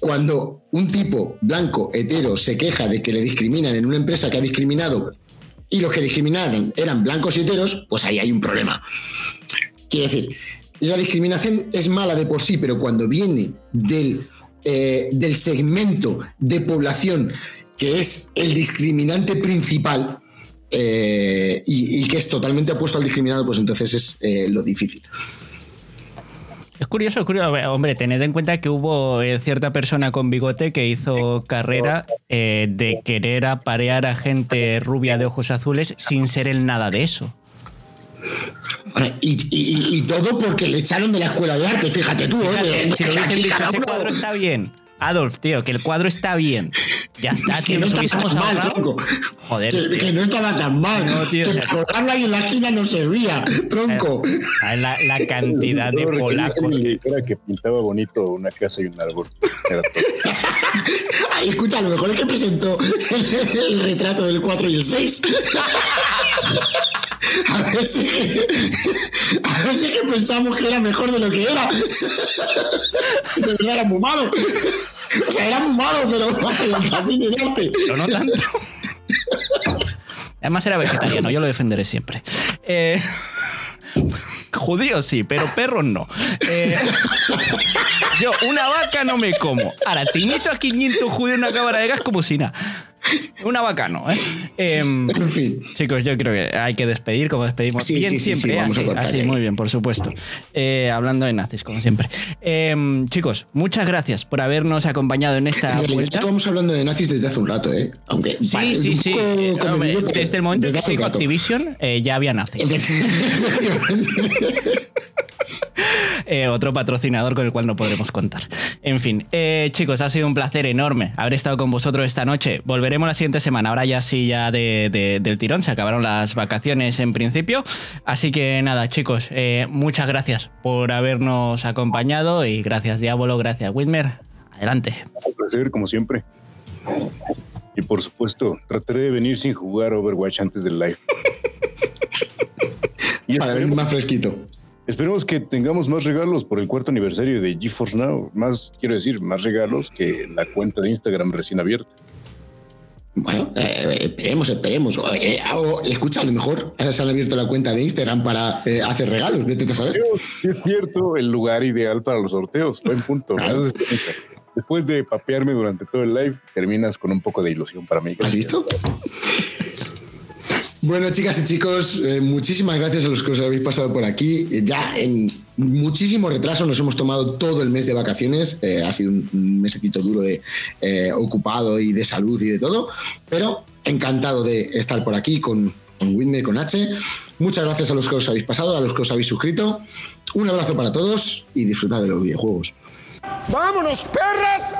Cuando un tipo blanco, hetero, se queja de que le discriminan en una empresa que ha discriminado y los que discriminaron eran blancos y heteros, pues ahí hay un problema. Quiero decir, la discriminación es mala de por sí, pero cuando viene del eh, del segmento de población que es el discriminante principal eh, y, que es totalmente opuesto al discriminado, pues entonces es eh, lo difícil. Es curioso, es curioso. Hombre, tened en cuenta que hubo eh, cierta persona con bigote que hizo carrera de querer aparear a gente rubia de ojos azules sin ser el nada de eso. Y, todo porque le echaron de la escuela de arte, fíjate tú. si lo hubiesen dicho, ese cuadro está bien. Adolf, tío, que el cuadro está bien. Ya está, tío, que no nos hubiésemos mal, tronco. Joder. Que, no estaba tan mal. No, tío, que o ahí en la esquina no servía, tronco. La, la cantidad de polacos. Que... Era que pintaba bonito una casa y un árbol. Ay, escucha, a lo mejor es que presentó el, retrato del 4 y el 6. A veces, que, a veces que pensamos que era mejor de lo que era. De verdad era muy malo. O sea, era muy malo, pero también Pero no tanto. Además era vegetariano, yo lo defenderé siempre. Eh, judíos sí, pero perros no. Eh, yo una vaca no me como. Ahora, te invito a 500 judíos en una cámara de gas como si nada. Una bacano, ¿eh? Em, chicos, yo creo que hay que despedir como despedimos bien siempre. así, muy bien, por supuesto. Eh, hablando de nazis, como siempre. Em, chicos, muchas gracias por habernos acompañado en esta vuelta. Estamos hablando de nazis desde hace un rato, ¿eh? Aunque. Sí, sí, sí. desde el momento que se Activision, eh, ya había nazis. Eh, otro patrocinador con el cual no podremos contar. En fin, eh, chicos, ha sido un placer enorme haber estado con vosotros esta noche. Volveremos la siguiente semana, ahora ya sí, ya del tirón, se acabaron las vacaciones en principio. Así que nada, chicos, eh, muchas gracias por habernos acompañado y gracias Diablo, gracias Whitmer. Adelante. Un placer, como siempre. Y por supuesto, trataré de venir sin jugar Overwatch antes del live. Para venir más fresquito. Esperemos que tengamos más regalos por el cuarto aniversario de GeForce Now. Más, quiero decir, más regalos que la cuenta de Instagram recién abierta. Bueno, eh, esperemos, esperemos. Eh, escucha, a lo mejor se han abierto la cuenta de Instagram para eh, hacer regalos. Vete a saber. es cierto, el lugar ideal para los sorteos. Buen punto. Después de papearme durante todo el live, terminas con un poco de ilusión para mí. ¿Has visto? Bueno, chicas y chicos, eh, muchísimas gracias a los que os habéis pasado por aquí. Ya en muchísimo retraso nos hemos tomado todo el mes de vacaciones. Eh, ha sido un, mesecito duro de eh, ocupado y de salud y de todo, pero encantado de estar por aquí con, con Whitney, con H. Muchas gracias a los que os habéis pasado, a los que os habéis suscrito. Un abrazo para todos y disfrutad de los videojuegos. ¡Vámonos, perras!